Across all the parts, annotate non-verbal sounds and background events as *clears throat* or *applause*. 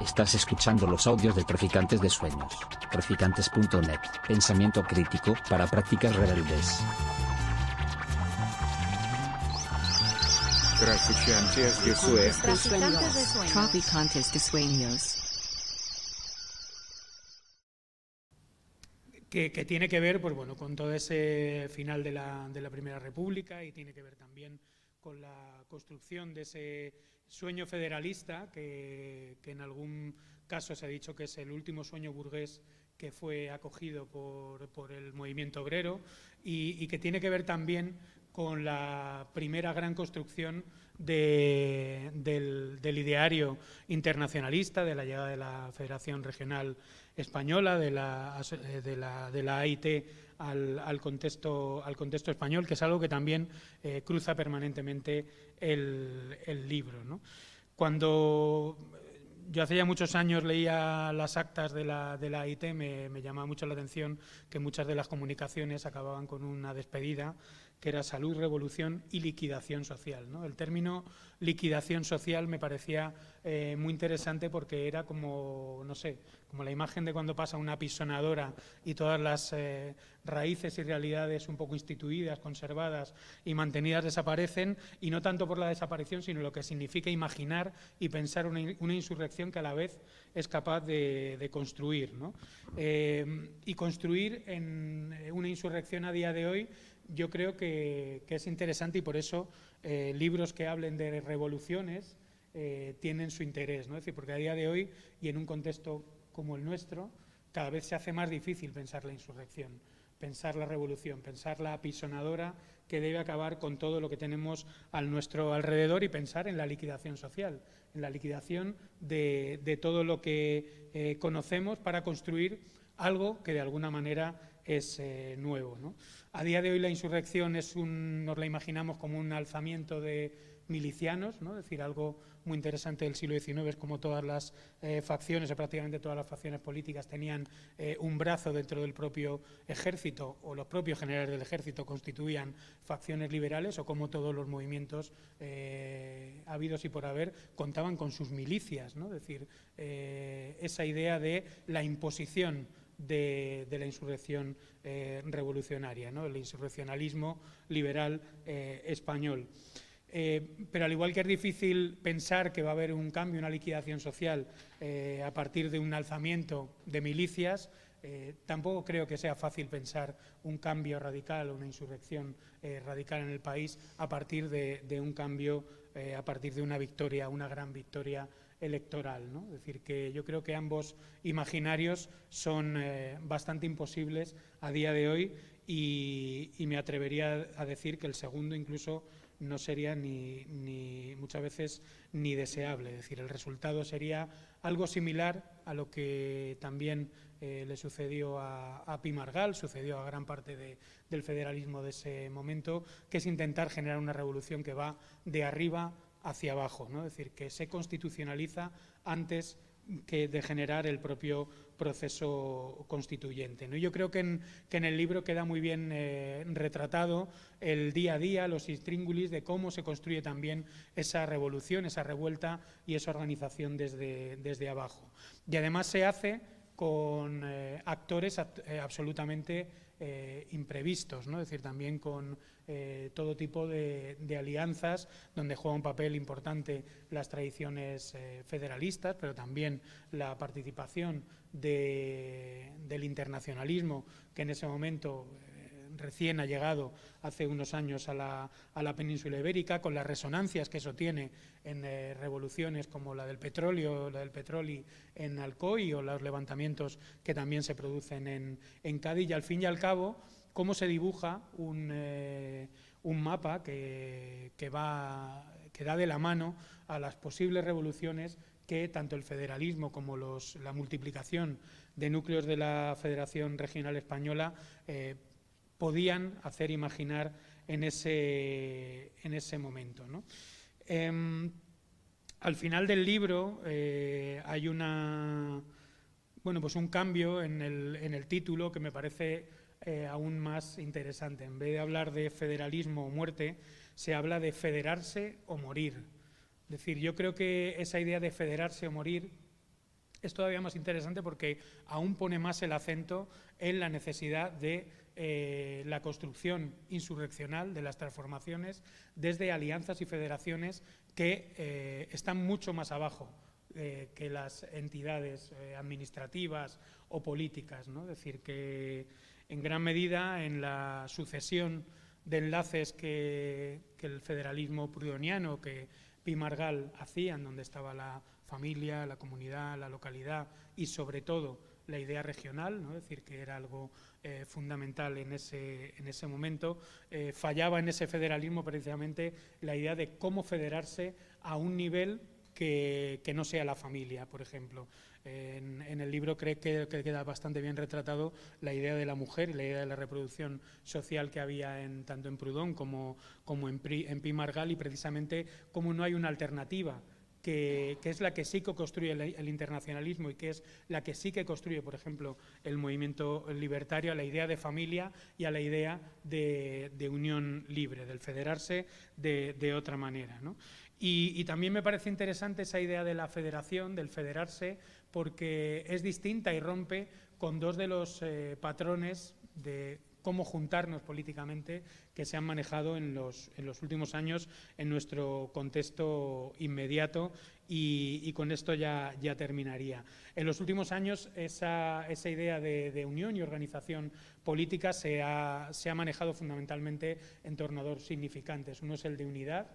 Estás escuchando los audios de Traficantes de Sueños. Traficantes.net. Pensamiento crítico para prácticas rebeldes. Traficantes de Sueños. Traficantes de sueños. Que, que tiene que ver pues, bueno, con todo ese final de la, de la Primera República y tiene que ver también con la construcción de ese sueño federalista que, en algún caso se ha dicho que es el último sueño burgués que fue acogido por, el movimiento obrero y, que tiene que ver también con la primera gran construcción de, del, ideario internacionalista, de la llegada de la Federación Regional Española, de la, de la, de la AIT al, contexto, español, que es algo que también eh, cruza permanentemente el, libro. Cuando yo hace ya muchos años leía las actas de la, de la AIT, me, me llamaba mucho la atención que muchas de las comunicaciones acababan con una despedida que era salud, revolución y liquidación social. ¿no? El término liquidación social me parecía eh, muy interesante porque era como, no sé, como la imagen de cuando pasa una pisonadora y todas las eh, raíces y realidades un poco instituidas, conservadas y mantenidas desaparecen, y no tanto por la desaparición, sino lo que significa imaginar y pensar una, insurrección que a la vez es capaz de, de construir. ¿no? Eh, y construir en una insurrección a día de hoy yo creo que, es interesante y por eso eh, libros que hablen de revoluciones eh, tienen su interés, ¿no? Es decir, porque a día de hoy y en un contexto como el nuestro, cada vez se hace más difícil pensar la insurrección, pensar la revolución, pensar la apisonadora que debe acabar con todo lo que tenemos a nuestro alrededor y pensar en la liquidación social, en la liquidación de, de todo lo que eh, conocemos para construir algo que de alguna manera es eh, nuevo. ¿no? A día de hoy la insurrección es un, nos la imaginamos como un alzamiento de milicianos, ¿no? es decir, algo muy interesante del siglo XIX es como todas las eh, facciones, o prácticamente todas las facciones políticas tenían eh, un brazo dentro del propio ejército o los propios generales del ejército constituían facciones liberales o como todos los movimientos habidos y por haber contaban con sus milicias, ¿no? es decir, esa idea de la imposición de, la insurrección eh, revolucionaria, ¿no? el insurreccionalismo liberal eh, español. Eh, pero al igual que es difícil pensar que va a haber un cambio, una liquidación social a partir de un alzamiento de milicias, tampoco creo que sea fácil pensar un cambio radical o una insurrección radical en el país a partir de un cambio, a partir de una victoria, una gran victoria electoral. ¿no? Es decir, que yo creo que ambos imaginarios son eh, bastante imposibles a día de hoy y, me atrevería a decir que el segundo incluso no sería ni, muchas veces ni deseable. Es decir, el resultado sería algo similar a lo que también eh, le sucedió a, a, Pimargal, sucedió a gran parte de, del federalismo de ese momento, que es intentar generar una revolución que va de arriba hacia abajo, ¿no? es decir, que se constitucionaliza antes que de generar el propio proceso constituyente. ¿no? Yo creo que en, el libro queda muy bien eh, retratado el día a día, los intríngulis de cómo se construye también esa revolución, esa revuelta y esa organización desde, desde abajo. Y además se hace con eh, actores eh, absolutamente eh, imprevistos, ¿no? es decir, también con eh, todo tipo de, alianzas donde juega un papel importante las tradiciones eh, federalistas, pero también la participación de, del internacionalismo que en ese momento recién ha llegado hace unos años a la, a la, península ibérica, con las resonancias que eso tiene en eh, revoluciones como la del petróleo, la del petróleo en Alcoy o los levantamientos que también se producen en, en Cádiz. Y al fin y al cabo, cómo se dibuja un, eh, un mapa que, que, va, que da de la mano a las posibles revoluciones que tanto el federalismo como los, la multiplicación de núcleos de la Federación Regional Española eh, podían hacer imaginar en ese, en ese momento. ¿no? Eh, al final del libro eh, hay una, bueno, pues un cambio en el, en el título que me parece eh, aún más interesante. En vez de hablar de federalismo o muerte, se habla de federarse o morir. Es decir, yo creo que esa idea de federarse o morir es todavía más interesante porque aún pone más el acento en la necesidad de eh, la construcción insurreccional de las transformaciones desde alianzas y federaciones que eh, están mucho más abajo eh, que las entidades administrativas o políticas. ¿no? Es decir, que en gran medida en la sucesión de enlaces que, que el federalismo prudoniano, que Pimargal hacía, en donde estaba la familia, la comunidad, la localidad y sobre todo la idea regional, ¿no? es decir, que era algo eh, fundamental en ese, en ese momento. Eh, fallaba en ese federalismo precisamente la idea de cómo federarse a un nivel que, no sea la familia, por ejemplo. En, el libro creo que, queda bastante bien retratado la idea de la mujer y la idea de la reproducción social que había tanto en Proudhon como, como en, en Pimargal y precisamente cómo no hay una alternativa que, es la que sí que construye el, internacionalismo y que es la que sí que construye, por ejemplo, el movimiento libertario a la idea de familia y a la idea de, unión libre, del federarse de, otra manera. Y, también me parece interesante esa idea de la federación, del federarse, porque es distinta y rompe con dos de los eh, patrones de cómo juntarnos políticamente que se han manejado en los, últimos años en nuestro contexto inmediato y, con esto ya, ya, terminaría. En los últimos años esa, esa idea de, unión y organización política se ha, se ha manejado fundamentalmente en torno a dos significantes. Uno es el de unidad,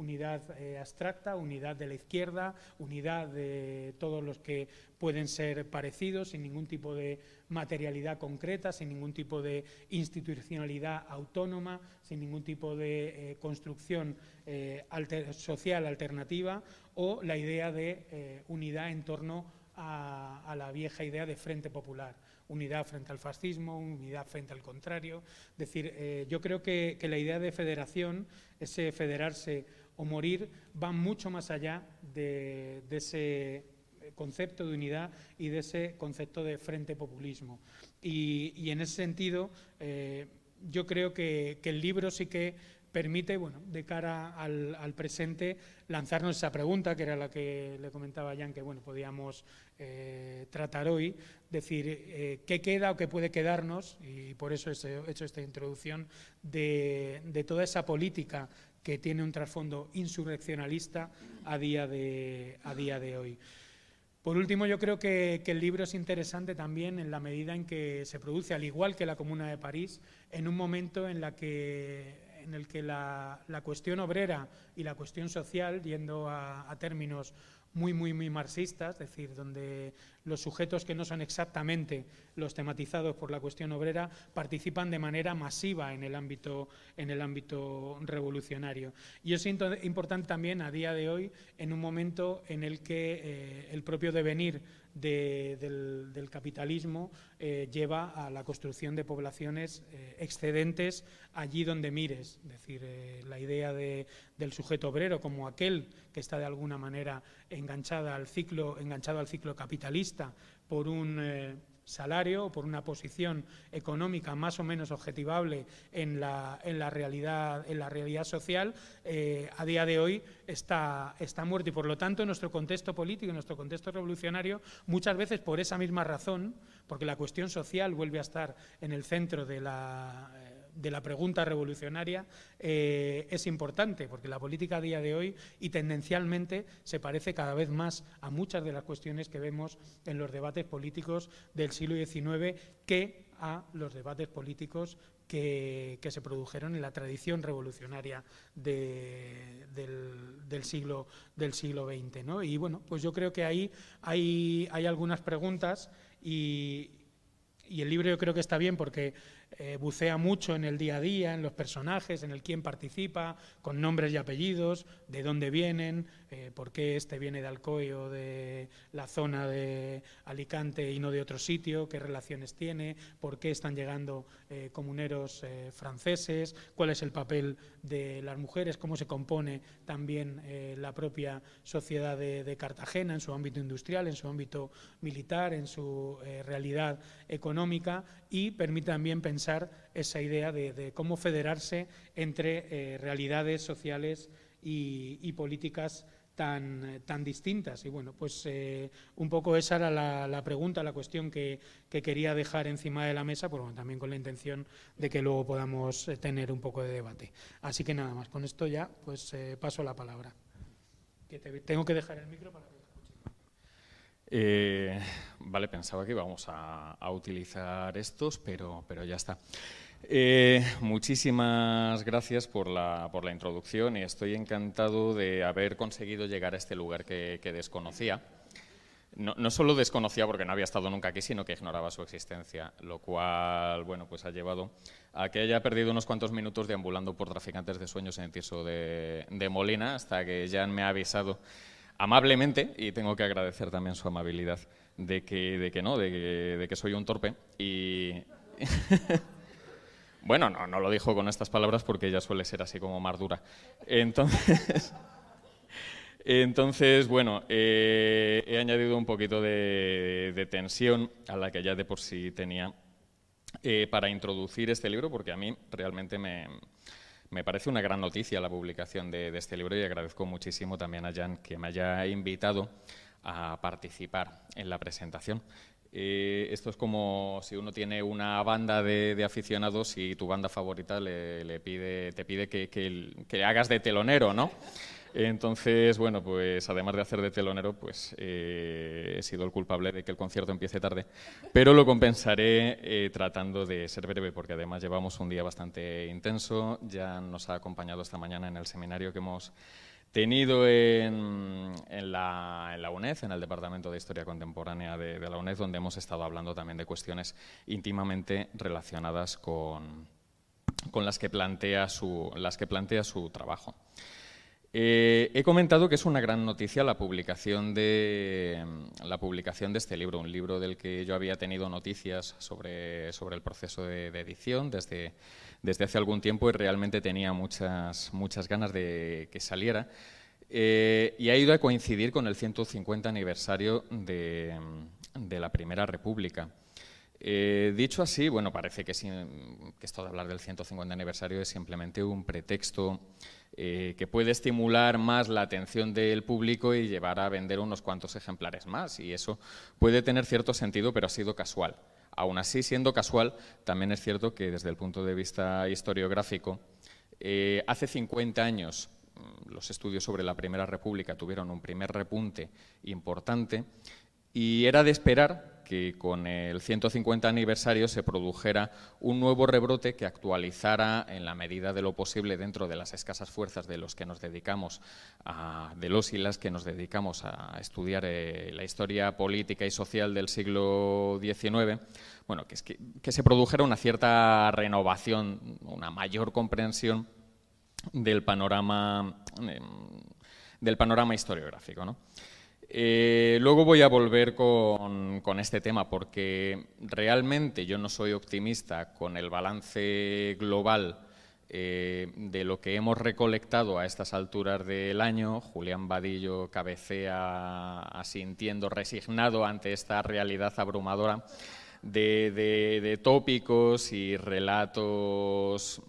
unidad eh, abstracta, unidad de la izquierda, unidad de todos los que pueden ser parecidos, sin ningún tipo de materialidad concreta, sin ningún tipo de institucionalidad autónoma, sin ningún tipo de eh, construcción eh, social alternativa, o la idea de unidad en torno a, la vieja idea de frente popular unidad frente al fascismo, unidad frente al contrario. Es decir, yo creo que, que, la idea de federación, ese federarse o morir van mucho más allá de, ese concepto de unidad y de ese concepto de frente populismo. Y, en ese sentido, eh, yo creo que, el libro sí que permite, bueno, de cara al, presente, lanzarnos esa pregunta, que era la que le comentaba Jan, que bueno, podíamos eh, tratar hoy, decir eh, qué queda o qué puede quedarnos, y por eso he hecho esta introducción, de, de toda esa política que tiene un trasfondo insurreccionalista a día de, a día de hoy. Por último, yo creo que, el libro es interesante también en la medida en que se produce, al igual que la Comuna de París, en un momento en, la que, en el que la, cuestión obrera y la cuestión social, yendo a, a términos muy, muy, muy marxistas, es decir, donde los sujetos que no son exactamente los tematizados por la cuestión obrera participan de manera masiva en el ámbito, en el ámbito revolucionario. Y es importante también a día de hoy, en un momento en el que eh, el propio devenir del, capitalismo eh, lleva a la construcción de poblaciones eh, excedentes allí donde mires. Es decir, la idea del sujeto obrero como aquel que está de alguna manera enganchada al ciclo, enganchado al ciclo capitalista por un eh, salario o por una posición económica más o menos objetivable en la, en la, realidad, en la realidad social, eh, a día de hoy está, está muerto. Y por lo tanto, en nuestro contexto político, en nuestro contexto revolucionario, muchas veces por esa misma razón, porque la cuestión social vuelve a estar en el centro de la de la pregunta revolucionaria eh, es importante, porque la política a día de hoy y tendencialmente se parece cada vez más a muchas de las cuestiones que vemos en los debates políticos del siglo XIX que a los debates políticos que, se produjeron en la tradición revolucionaria del, siglo, del siglo XX. Y bueno, pues yo creo que ahí hay, hay algunas preguntas y, y el libro yo creo que está bien porque eh, bucea mucho en el día a día, en los personajes, en el quién participa, con nombres y apellidos, de dónde vienen, eh, por qué este viene de Alcoy o de la zona de Alicante y no de otro sitio, qué relaciones tiene, por qué están llegando eh, comuneros franceses, cuál es el papel de las mujeres, cómo se compone también la propia sociedad de, Cartagena en su ámbito industrial, en su ámbito militar, en su realidad económica y permite también pensar esa idea de, cómo federarse entre eh, realidades sociales y, políticas tan, distintas. Y bueno, pues eh, un poco esa era la, pregunta, la cuestión que, quería dejar encima de la mesa, pero bueno, también con la intención de que luego podamos eh, tener un poco de debate. Así que nada más, con esto ya pues paso la palabra. Tengo que dejar el micro para que vale, pensaba que íbamos a, utilizar estos, pero, pero ya está. Eh, muchísimas gracias por la, por la, introducción y estoy encantado de haber conseguido llegar a este lugar que, desconocía. No, solo desconocía porque no había estado nunca aquí, sino que ignoraba su existencia, lo cual bueno, pues ha llevado a que haya perdido unos cuantos minutos deambulando por traficantes de sueños en el Tirso de, de Molina, hasta que Jan me ha avisado amablemente, y tengo que agradecer también su amabilidad, de que, de que no, de que, soy un torpe. Y *laughs* Bueno, no, no lo dijo con estas palabras porque ella suele ser así como más dura. Entonces, *laughs* entonces bueno, eh, he añadido un poquito de, tensión a la que ya de por sí tenía eh, para introducir este libro, porque a mí realmente me, parece una gran noticia la publicación de, este libro y agradezco muchísimo también a Jan que me haya invitado a participar en la presentación. Eh, esto es como si uno tiene una banda de, aficionados y tu banda favorita le, pide, te pide que, hagas de telonero, ¿no? Entonces, bueno, pues además de hacer de telonero, pues eh, he sido el culpable de que el concierto empiece tarde, pero lo compensaré eh, tratando de ser breve, porque además llevamos un día bastante intenso, ya nos ha acompañado esta mañana en el seminario que hemos tenido en, la, UNED, en el Departamento de Historia Contemporánea de, la UNED, donde hemos estado hablando también de cuestiones íntimamente relacionadas con, las que plantea su trabajo. Eh, he comentado que es una gran noticia la publicación, de, la publicación de este libro, un libro del que yo había tenido noticias sobre, sobre el proceso de edición desde desde hace algún tiempo y realmente tenía muchas, muchas ganas de que saliera. Eh, y ha ido a coincidir con el 150 aniversario de, la Primera República. Eh, dicho así, bueno, parece que, que, esto de hablar del 150 aniversario es simplemente un pretexto eh, que puede estimular más la atención del público y llevar a vender unos cuantos ejemplares más. Y eso puede tener cierto sentido, pero ha sido casual. Aún así, siendo casual, también es cierto que desde el punto de vista historiográfico, eh, hace 50 años mm, los estudios sobre la Primera República tuvieron un primer repunte importante y era de esperar que con el 150 aniversario se produjera un nuevo rebrote que actualizara en la medida de lo posible dentro de las escasas fuerzas de los que nos dedicamos a, de los y las que nos dedicamos a estudiar eh, la historia política y social del siglo XIX, bueno, que, se produjera una cierta renovación, una mayor comprensión del panorama em, del panorama historiográfico. ¿no? Eh, luego voy a volver con, este tema porque realmente yo no soy optimista con el balance global eh, de lo que hemos recolectado a estas alturas del año. Julián Vadillo cabecea asintiendo resignado ante esta realidad abrumadora de tópicos y relatos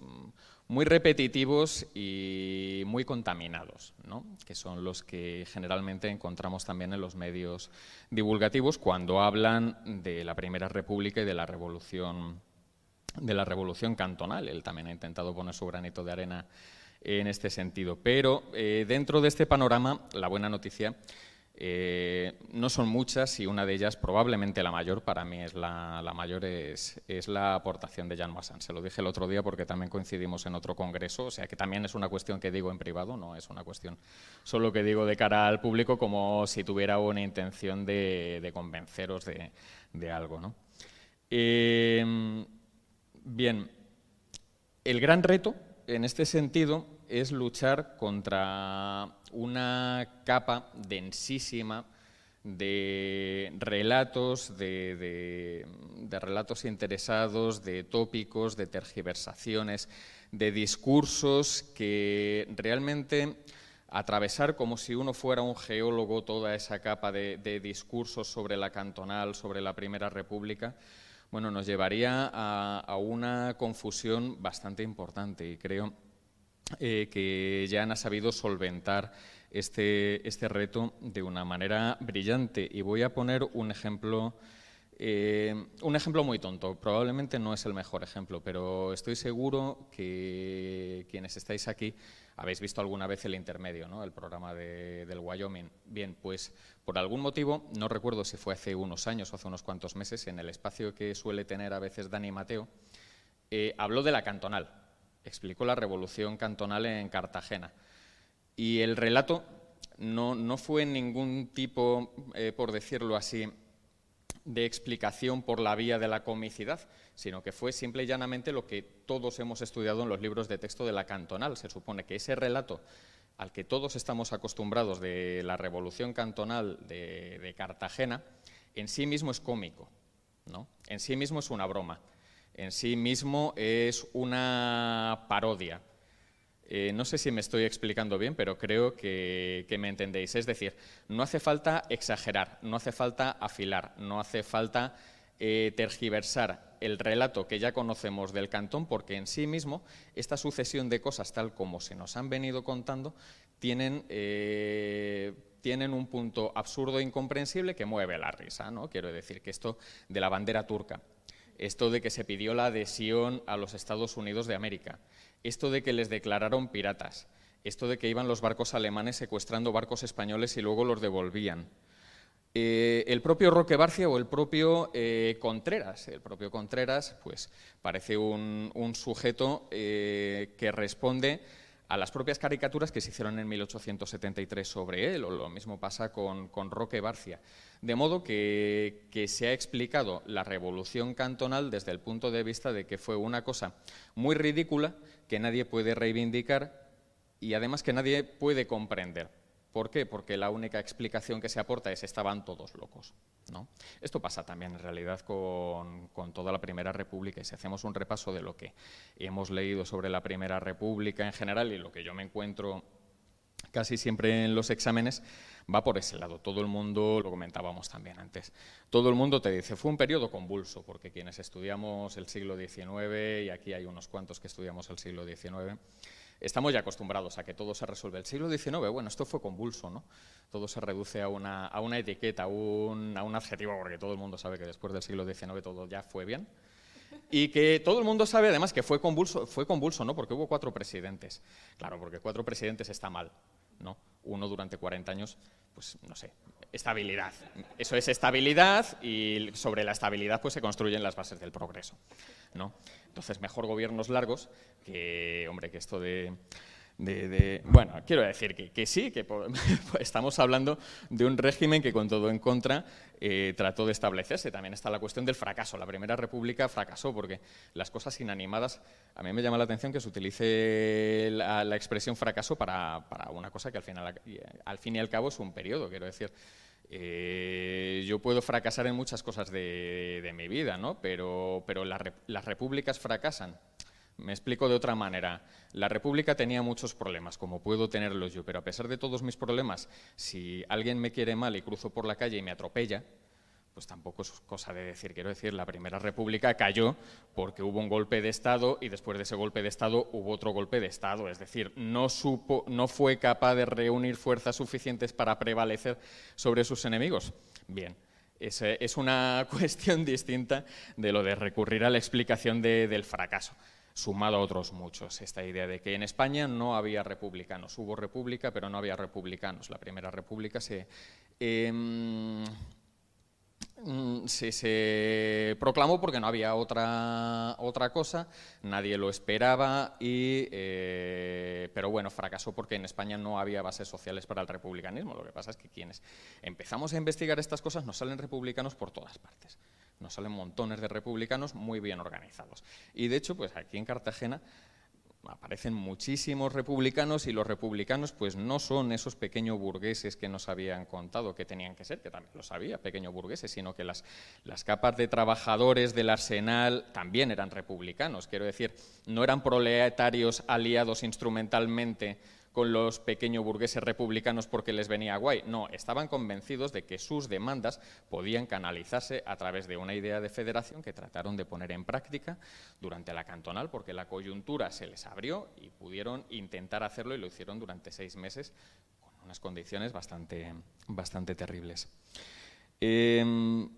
muy repetitivos y muy contaminados, ¿no? que son los que generalmente encontramos también en los medios divulgativos cuando hablan de la Primera República y de la Revolución, de la revolución cantonal. Él también ha intentado poner su granito de arena en este sentido. Pero eh, dentro de este panorama, la buena noticia eh, no son muchas y una de ellas, probablemente la mayor, para mí es la, mayor, es, la aportación de Jan Massan. Se lo dije el otro día porque también coincidimos en otro congreso, o sea que también es una cuestión que digo en privado, no es una cuestión solo que digo de cara al público como si tuviera una intención de, convenceros de, algo. Eh, bien, el gran reto en este sentido es luchar contra una capa densísima de relatos, de, relatos interesados, de tópicos, de tergiversaciones, de discursos que realmente atravesar como si uno fuera un geólogo toda esa capa de, discursos sobre la cantonal, sobre la Primera República, bueno, nos llevaría a, a una confusión bastante importante y creo eh, que ya han sabido solventar este, este reto de una manera brillante. Y voy a poner un ejemplo, eh, un ejemplo muy tonto. Probablemente no es el mejor ejemplo, pero estoy seguro que quienes estáis aquí habéis visto alguna vez el intermedio, ¿no? el programa del Wyoming. Bien, pues por algún motivo, no recuerdo si fue hace unos años o hace unos cuantos meses, en el espacio que suele tener a veces Dani Mateo, eh, habló de la cantonal, explicó la revolución cantonal en Cartagena. Y el relato no, no fue ningún tipo, eh, por decirlo así, de explicación por la vía de la comicidad, sino que fue simple y llanamente lo que todos hemos estudiado en los libros de texto de la cantonal. Se supone que ese relato al que todos estamos acostumbrados de la revolución cantonal de, Cartagena, en sí mismo es cómico, ¿no? en sí mismo es una broma, en sí mismo es una parodia. Eh, no sé si me estoy explicando bien, pero creo que, me entendéis. Es decir, no hace falta exagerar, no hace falta afilar, no hace falta eh, tergiversar el relato que ya conocemos del cantón, porque en sí mismo esta sucesión de cosas, tal como se nos han venido contando, tienen, eh, tienen un punto absurdo e incomprensible que mueve la risa. ¿no? Quiero decir que esto de la bandera turca, esto de que se pidió la adhesión a los Estados Unidos de América, esto de que les declararon piratas, esto de que iban los barcos alemanes secuestrando barcos españoles y luego los devolvían. Eh, el propio Roque Barcia o el propio eh, Contreras. El propio Contreras, pues, parece un, sujeto eh, que responde a las propias caricaturas que se hicieron en 1873 sobre él, o lo mismo pasa con, Roque Barcia. De modo que, se ha explicado la revolución cantonal desde el punto de vista de que fue una cosa muy ridícula que nadie puede reivindicar y además que nadie puede comprender. ¿Por qué? Porque la única explicación que se aporta es estaban todos locos. ¿no? Esto pasa también en realidad con, toda la Primera República y si hacemos un repaso de lo que hemos leído sobre la Primera República en general y lo que yo me encuentro casi siempre en los exámenes, va por ese lado. Todo el mundo, lo comentábamos también antes, todo el mundo te dice, fue un periodo convulso, porque quienes estudiamos el siglo XIX, y aquí hay unos cuantos que estudiamos el siglo XIX, estamos ya acostumbrados a que todo se resuelve. El siglo XIX, bueno, esto fue convulso, ¿no? Todo se reduce a una, a una etiqueta, a un, a un adjetivo, porque todo el mundo sabe que después del siglo XIX todo ya fue bien. Y que todo el mundo sabe además que fue convulso, fue convulso, ¿no? Porque hubo cuatro presidentes. Claro, porque cuatro presidentes está mal, ¿no? Uno durante 40 años, pues no sé, estabilidad. Eso es estabilidad y sobre la estabilidad pues se construyen las bases del progreso, ¿no? Entonces, mejor gobiernos largos que, hombre, que esto de bueno, quiero decir que, sí, que *laughs* estamos hablando de un régimen que con todo en contra eh, trató de establecerse. También está la cuestión del fracaso. La Primera República fracasó porque las cosas inanimadas, a mí me llama la atención que se utilice la, expresión fracaso para, una cosa que al, final, al fin y al cabo es un periodo, quiero decir. Eh, yo puedo fracasar en muchas cosas de, mi vida, ¿no? pero, pero las repúblicas fracasan me explico de otra manera. La República tenía muchos problemas, como puedo tenerlos yo, pero a pesar de todos mis problemas, si alguien me quiere mal y cruzo por la calle y me atropella, pues tampoco es cosa de decir. Quiero decir, la Primera República cayó porque hubo un golpe de Estado y después de ese golpe de Estado hubo otro golpe de Estado. Es decir, no, supo, no fue capaz de reunir fuerzas suficientes para prevalecer sobre sus enemigos. Bien. Es, una *laughs* cuestión distinta de lo de recurrir a la explicación del fracaso sumado a otros muchos. Esta idea de que en España no había republicanos, hubo república, pero no había republicanos. La primera república se, em, mm, se, proclamó porque no había otra, otra cosa, nadie lo esperaba, y, eh, pero bueno, fracasó porque en España no había bases sociales para el republicanismo. Lo que pasa es que quienes empezamos a investigar estas cosas nos salen republicanos por todas partes. Nos salen montones de republicanos muy bien organizados. Y de hecho, pues aquí en Cartagena aparecen muchísimos republicanos y los republicanos pues no son esos pequeños burgueses que nos habían contado que tenían que ser, que también lo sabía, pequeños burgueses, sino que las, las capas de trabajadores del arsenal también eran republicanos. Quiero decir, no eran proletarios aliados instrumentalmente con los pequeños burgueses republicanos porque les venía guay. No, estaban convencidos de que sus demandas podían canalizarse a través de una idea de federación que trataron de poner en práctica durante la cantonal porque la coyuntura se les abrió y pudieron intentar hacerlo y lo hicieron durante seis meses con unas condiciones bastante, bastante terribles. Em,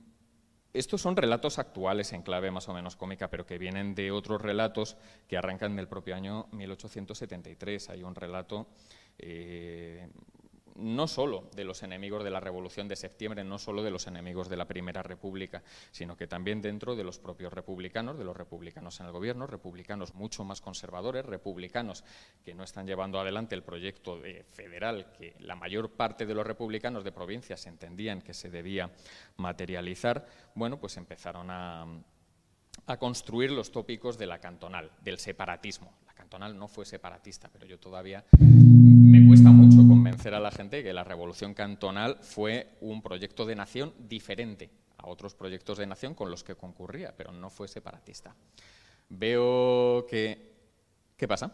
estos son relatos actuales en clave más o menos cómica, pero que vienen de otros relatos que arrancan del propio año 1873. Hay un relato eh, no solo de los enemigos de la Revolución de Septiembre, no solo de los enemigos de la Primera República, sino que también dentro de los propios republicanos, de los republicanos en el gobierno, republicanos mucho más conservadores, republicanos que no están llevando adelante el proyecto federal que la mayor parte de los republicanos de provincias entendían que se debía materializar, bueno, pues empezaron a, a construir los tópicos de la cantonal, del separatismo. La cantonal no fue separatista, pero yo todavía convencer a la gente que la revolución cantonal fue un proyecto de nación diferente a otros proyectos de nación con los que concurría, pero no fue separatista. Veo que... ¿Qué pasa?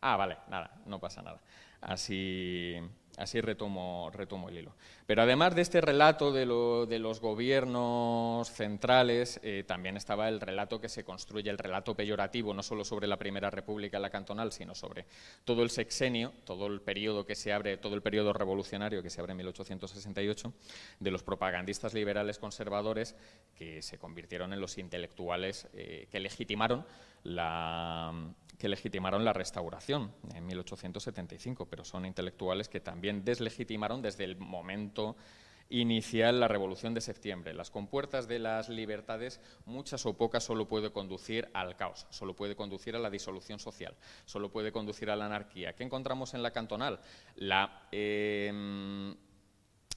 Ah, vale, nada, no pasa nada. Así, Así retomo, el hilo. Pero además de este relato de, los gobiernos centrales, eh, también estaba el relato que se construye, el relato peyorativo, no solo sobre la Primera República, la cantonal, sino sobre todo el sexenio, todo el periodo que se abre, todo el periodo revolucionario que se abre en 1868, de los propagandistas liberales conservadores que se convirtieron en los intelectuales eh, que legitimaron la, que legitimaron la restauración en 1875, pero son intelectuales que también deslegitimaron desde el momento inicial la Revolución de Septiembre. Las compuertas de las libertades, muchas o pocas, solo puede conducir al caos, solo puede conducir a la disolución social, solo puede conducir a la anarquía. ¿Qué encontramos en la cantonal? La, em,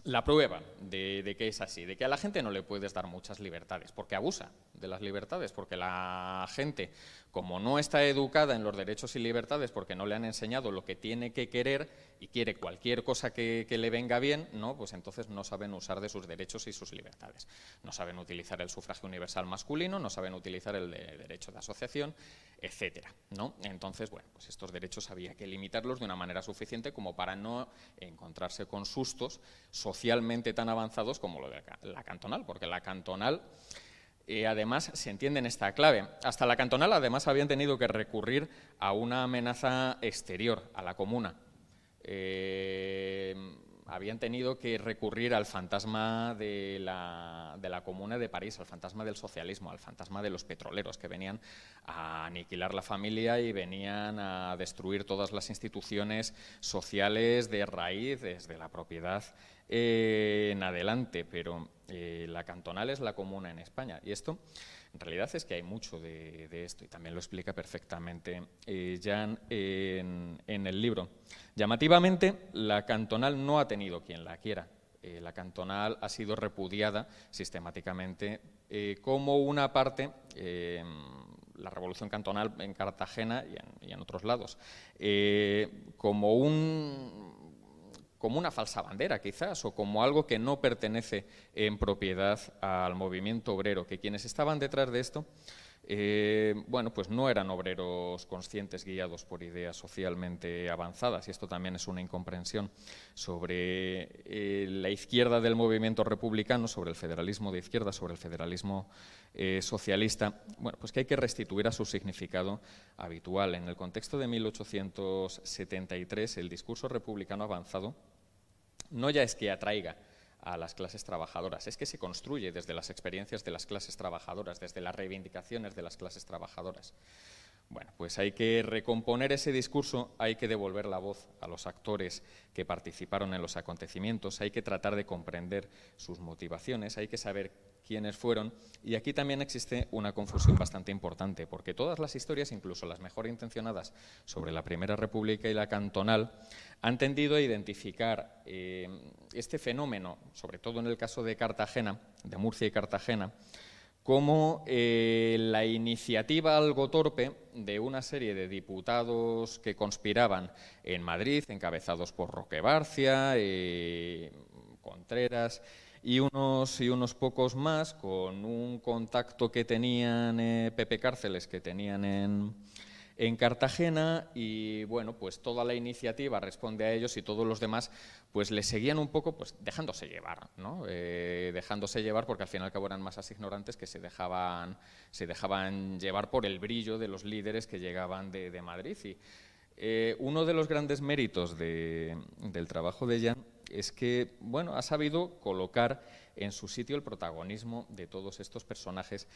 la prueba de, de, que es así, de que a la gente no le puedes dar muchas libertades, porque abusa de las libertades, porque la gente como no está educada en los derechos y libertades porque no le han enseñado lo que tiene que querer y quiere cualquier cosa que, le venga bien, ¿no? pues entonces no saben usar de sus derechos y sus libertades. No saben utilizar el sufragio universal masculino, no saben utilizar el derecho de asociación, etcétera. ¿no? Entonces, bueno, pues estos derechos había que limitarlos de una manera suficiente como para no encontrarse con sustos socialmente tan avanzados como lo de la cantonal, porque la cantonal además se entiende en esta clave. Hasta la cantonal, además, habían tenido que recurrir a una amenaza exterior, a la comuna. Eh, habían tenido que recurrir al fantasma de la, de la, Comuna de París, al fantasma del socialismo, al fantasma de los petroleros que venían a aniquilar la familia y venían a destruir todas las instituciones sociales de raíz, desde la propiedad eh, en adelante. Pero eh, la cantonal es la comuna en España. Y esto, en realidad, es que hay mucho de, esto y también lo explica perfectamente eh, Jan en, el libro. Llamativamente, la cantonal no ha tenido quien la quiera. La cantonal ha sido repudiada sistemáticamente como una parte la revolución cantonal en Cartagena y en, y en otros lados, como un como una falsa bandera quizás o como algo que no pertenece en propiedad al movimiento obrero, que quienes estaban detrás de esto, eh, bueno, pues no eran obreros conscientes guiados por ideas socialmente avanzadas y esto también es una incomprensión sobre eh, la izquierda del movimiento republicano, sobre el federalismo de izquierda, sobre el federalismo eh, socialista, bueno, pues que hay que restituir a su significado habitual. En el contexto de 1873, el discurso republicano avanzado no ya es que atraiga a las clases trabajadoras, es que se construye desde las experiencias de las clases trabajadoras, desde las reivindicaciones de las clases trabajadoras. Bueno, pues hay que recomponer ese discurso, hay que devolver la voz a los actores que participaron en los acontecimientos, hay que tratar de comprender sus motivaciones, hay que saber quiénes fueron. Y aquí también existe una confusión bastante importante, porque todas las historias, incluso las mejor intencionadas sobre la Primera República y la cantonal, han tendido a identificar eh, este fenómeno, sobre todo en el caso de Cartagena, de Murcia y Cartagena, como eh, la iniciativa algo torpe de una serie de diputados que conspiraban en Madrid, encabezados por Roque Barcia, eh, Contreras y unos, y unos pocos más, con un contacto que tenían eh, Pepe Cárceles, que tenían en, en Cartagena y bueno, pues toda la iniciativa responde a ellos y todos los demás pues le seguían un poco pues dejándose llevar, ¿no? Eh, dejándose llevar porque al fin y al cabo eran masas ignorantes que se dejaban, se dejaban llevar por el brillo de los líderes que llegaban de, de Madrid y Eh, uno de los grandes méritos del trabajo de Jan es que bueno, ha sabido colocar en su sitio el protagonismo de todos estos personajes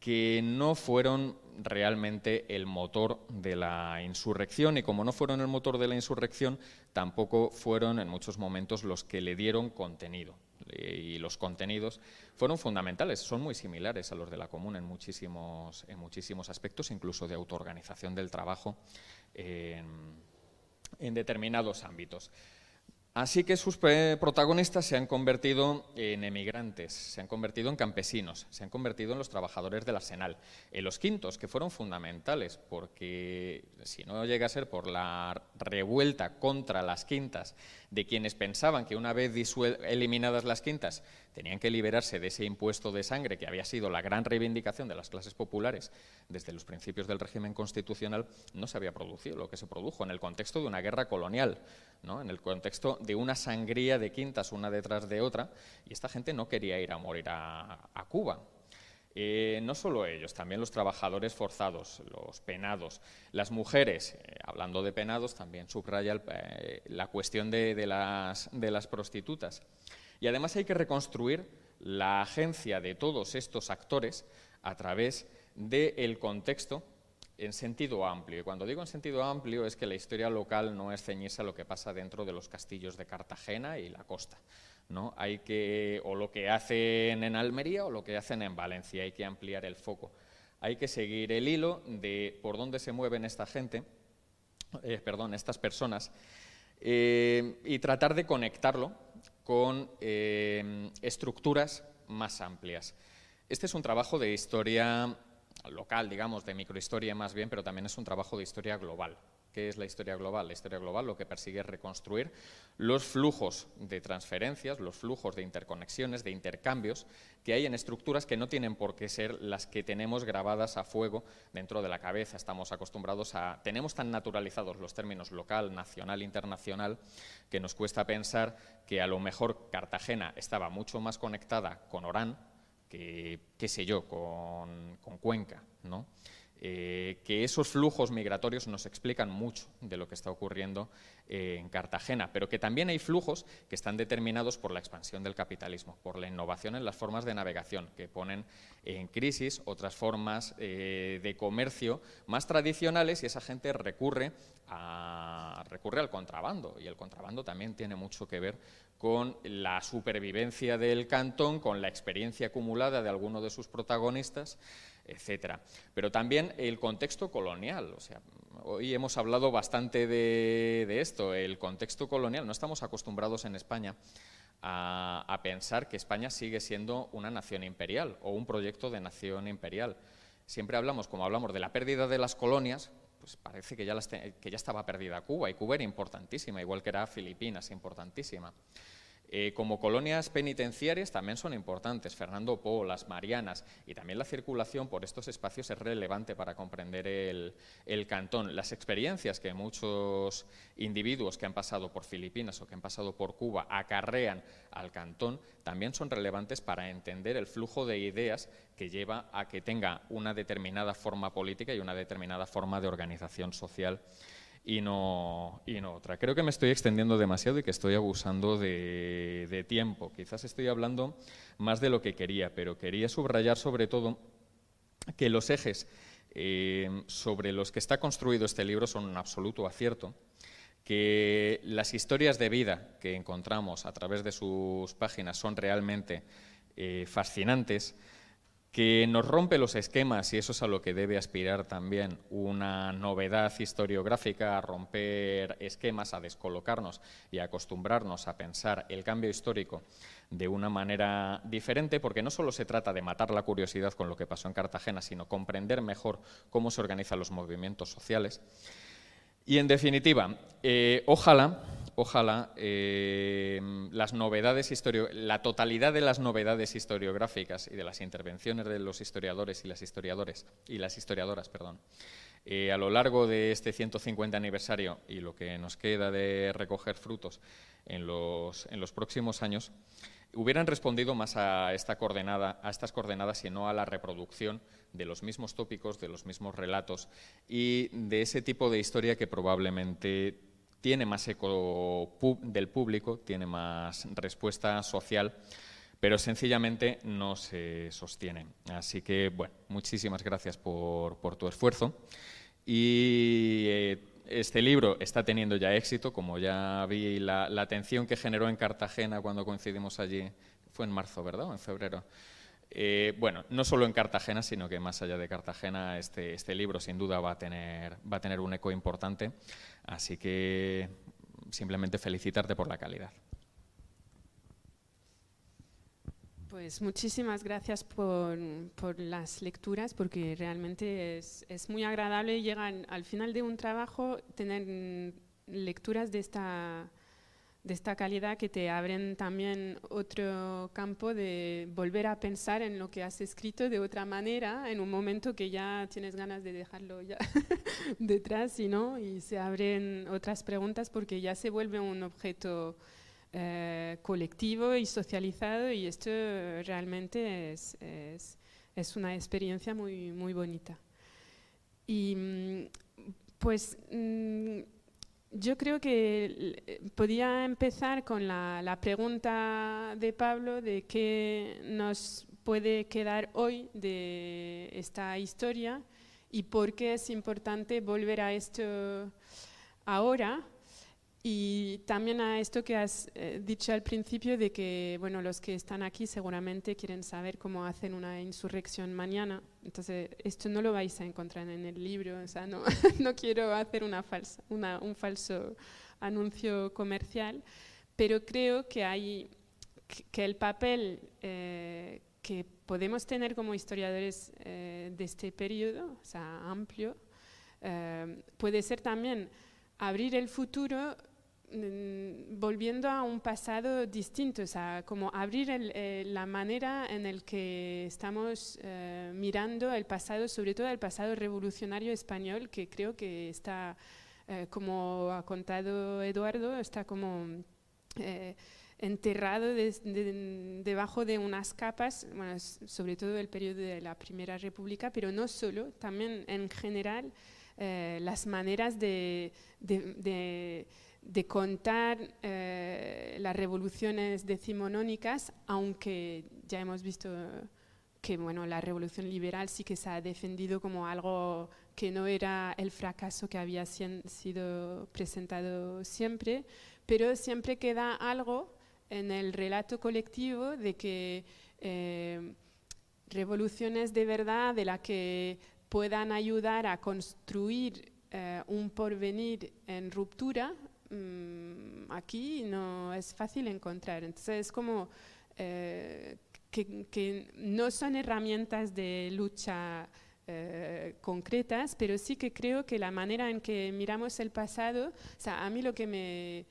que no fueron realmente el motor de la insurrección y como no fueron el motor de la insurrección, tampoco fueron en muchos momentos los que le dieron contenido. Y los contenidos fueron fundamentales, son muy similares a los de la Común en muchísimos, en muchísimos aspectos, incluso de autoorganización del trabajo en determinados ámbitos. Así que sus protagonistas se han convertido en emigrantes, se han convertido en campesinos, se han convertido en los trabajadores del arsenal, en los quintos, que fueron fundamentales, porque si no llega a ser por la revuelta contra las quintas de quienes pensaban que una vez eliminadas las quintas tenían que liberarse de ese impuesto de sangre que había sido la gran reivindicación de las clases populares desde los principios del régimen constitucional, no se había producido lo que se produjo en el contexto de una guerra colonial, ¿no? en el contexto de una sangría de quintas una detrás de otra, y esta gente no quería ir a morir a, Cuba. Eh, no solo ellos, también los trabajadores forzados, los penados, las mujeres, eh, hablando de penados, también subraya eh, la cuestión de, las, de prostitutas. Y además hay que reconstruir la agencia de todos estos actores a través del contexto en sentido amplio. Y cuando digo en sentido amplio es que la historia local no es ceñirse a lo que pasa dentro de los castillos de Cartagena y la costa. ¿No? Hay que, o lo que hacen en Almería o lo que hacen en Valencia, hay que ampliar el foco. Hay que seguir el hilo de por dónde se mueven esta gente, eh, perdón, estas personas, eh, y tratar de conectarlo con eh, estructuras más amplias. Este es un trabajo de historia local, digamos, de microhistoria más bien, pero también es un trabajo de historia global. ¿Qué es la historia global? La historia global lo que persigue es reconstruir los flujos de transferencias, los flujos de interconexiones, de intercambios que hay en estructuras que no tienen por qué ser las que tenemos grabadas a fuego dentro de la cabeza. Estamos acostumbrados a... Tenemos tan naturalizados los términos local, nacional, internacional, que nos cuesta pensar que a lo mejor Cartagena estaba mucho más conectada con Orán, qué sé yo, con, Cuenca, ¿no? Eh, que esos flujos migratorios nos explican mucho de lo que está ocurriendo eh, en Cartagena, pero que también hay flujos que están determinados por la expansión del capitalismo, por la innovación en las formas de navegación, que ponen en crisis otras formas eh, de comercio más tradicionales y esa gente recurre, recurre al contrabando, y el contrabando también tiene mucho que ver con la supervivencia del cantón, con la experiencia acumulada de alguno de sus protagonistas, etcétera. Pero también el contexto colonial, o sea, hoy hemos hablado bastante de, esto, el contexto colonial. No estamos acostumbrados en España a, pensar que España sigue siendo una nación imperial o un proyecto de nación imperial. Siempre hablamos, como hablamos de la pérdida de las colonias, pues parece que ya, que ya estaba perdida Cuba, y Cuba era importantísima, igual que era Filipinas, importantísima. Eh, como colonias penitenciarias también son importantes, Fernando Po, las Marianas, y también la circulación por estos espacios es relevante para comprender el, el, cantón. Las experiencias que muchos individuos que han pasado por Filipinas o que han pasado por Cuba acarrean al cantón también son relevantes para entender el flujo de ideas que lleva a que tenga una determinada forma política y una determinada forma de organización social y no, y no otra. Creo que me estoy extendiendo demasiado y que estoy abusando de, tiempo. Quizás estoy hablando más de lo que quería, pero quería subrayar sobre todo que los ejes eh, sobre los que está construido este libro son un absoluto acierto, que las historias de vida que encontramos a través de sus páginas son realmente eh, fascinantes, que nos rompe los esquemas, y eso es a lo que debe aspirar también una novedad historiográfica, a romper esquemas, a descolocarnos y acostumbrarnos a pensar el cambio histórico de una manera diferente, porque no solo se trata de matar la curiosidad con lo que pasó en Cartagena, sino comprender mejor cómo se organizan los movimientos sociales. Y en definitiva, eh, ojalá ojalá eh, las novedades la totalidad de las novedades historiográficas y de las intervenciones de los historiadores y las historiadores y las historiadoras, perdón, eh, a lo largo de este 150 aniversario y lo que nos queda de recoger frutos en los, en los próximos años, hubieran respondido más a, esta coordenada, a estas coordenadas y no a la reproducción de los mismos tópicos, de los mismos relatos y de ese tipo de historia que probablemente tiene más eco del público, tiene más respuesta social, pero sencillamente no se sostiene. Así que, bueno, muchísimas gracias por, tu esfuerzo. Y eh, este libro está teniendo ya éxito, como ya vi la, atención que generó en Cartagena cuando coincidimos allí, fue en marzo, ¿verdad? O en febrero. Eh, bueno, no solo en Cartagena, sino que más allá de Cartagena, este, este libro sin duda va a, tener, va a tener un eco importante. Así que simplemente felicitarte por la calidad. Pues muchísimas gracias por, las lecturas, porque realmente es, muy agradable llegar al final de un trabajo, tener lecturas de esta, de esta calidad que te abren también otro campo de volver a pensar en lo que has escrito de otra manera, en un momento que ya tienes ganas de dejarlo ya *laughs* detrás y, ¿no? y se abren otras preguntas porque ya se vuelve un objeto eh, colectivo y socializado y esto realmente es, es, una experiencia muy, muy bonita. Y mm, pues mm, yo creo que podía empezar con la, la, pregunta de Pablo de qué nos puede quedar hoy de esta historia y por qué es importante volver a esto ahora y también a esto que has eh, dicho al principio de que, bueno, los que están aquí seguramente quieren saber cómo hacen una insurrección mañana. Entonces, esto no lo vais a encontrar en el libro. O sea, no, *laughs* no quiero hacer una falsa, una, un falso anuncio comercial, pero creo que hay que el papel eh, que podemos tener como historiadores eh, de este periodo, o sea, amplio, puede ser también abrir el futuro volviendo a un pasado distinto, o sea, como abrir eh, la manera en la que estamos eh, mirando el pasado, sobre todo el pasado revolucionario español, que creo que está, eh, como ha contado Eduardo, está como enterrado debajo de unas capas, sobre todo el periodo de la Primera República, pero no solo, también en general las maneras de de contar eh, las revoluciones decimonónicas, aunque ya hemos visto que bueno, la revolución liberal sí que se ha defendido como algo que no era el fracaso que había sido presentado siempre, pero siempre queda algo en el relato colectivo de que eh, revoluciones de verdad, de la que puedan ayudar a construir eh, un porvenir en ruptura, Mm, aquí no es fácil encontrar. Entonces es como eh, que, no son herramientas de lucha eh, concretas, pero sí que creo que la manera en que miramos el pasado, o sea, a mí lo que me,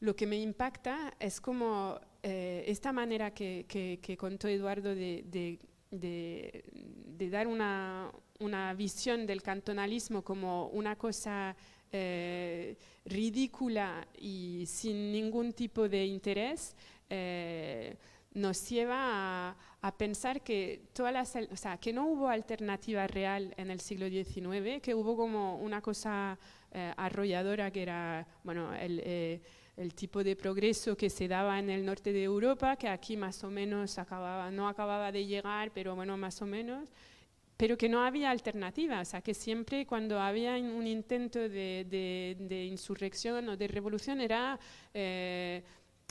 lo que me impacta es como eh, esta manera que, que, contó Eduardo de, de, de, dar una, una visión del cantonalismo como una cosa eh, ridícula y sin ningún tipo de interés, eh, nos lleva a, pensar que, todas las, o sea, que no hubo alternativa real en el siglo XIX, que hubo como una cosa eh, arrolladora que era bueno, el, el, tipo de progreso que se daba en el norte de Europa, que aquí más o menos acababa, no acababa de llegar, pero bueno, más o menos pero que no había alternativa, o sea, que siempre cuando había un intento de, insurrección o de revolución era, eh,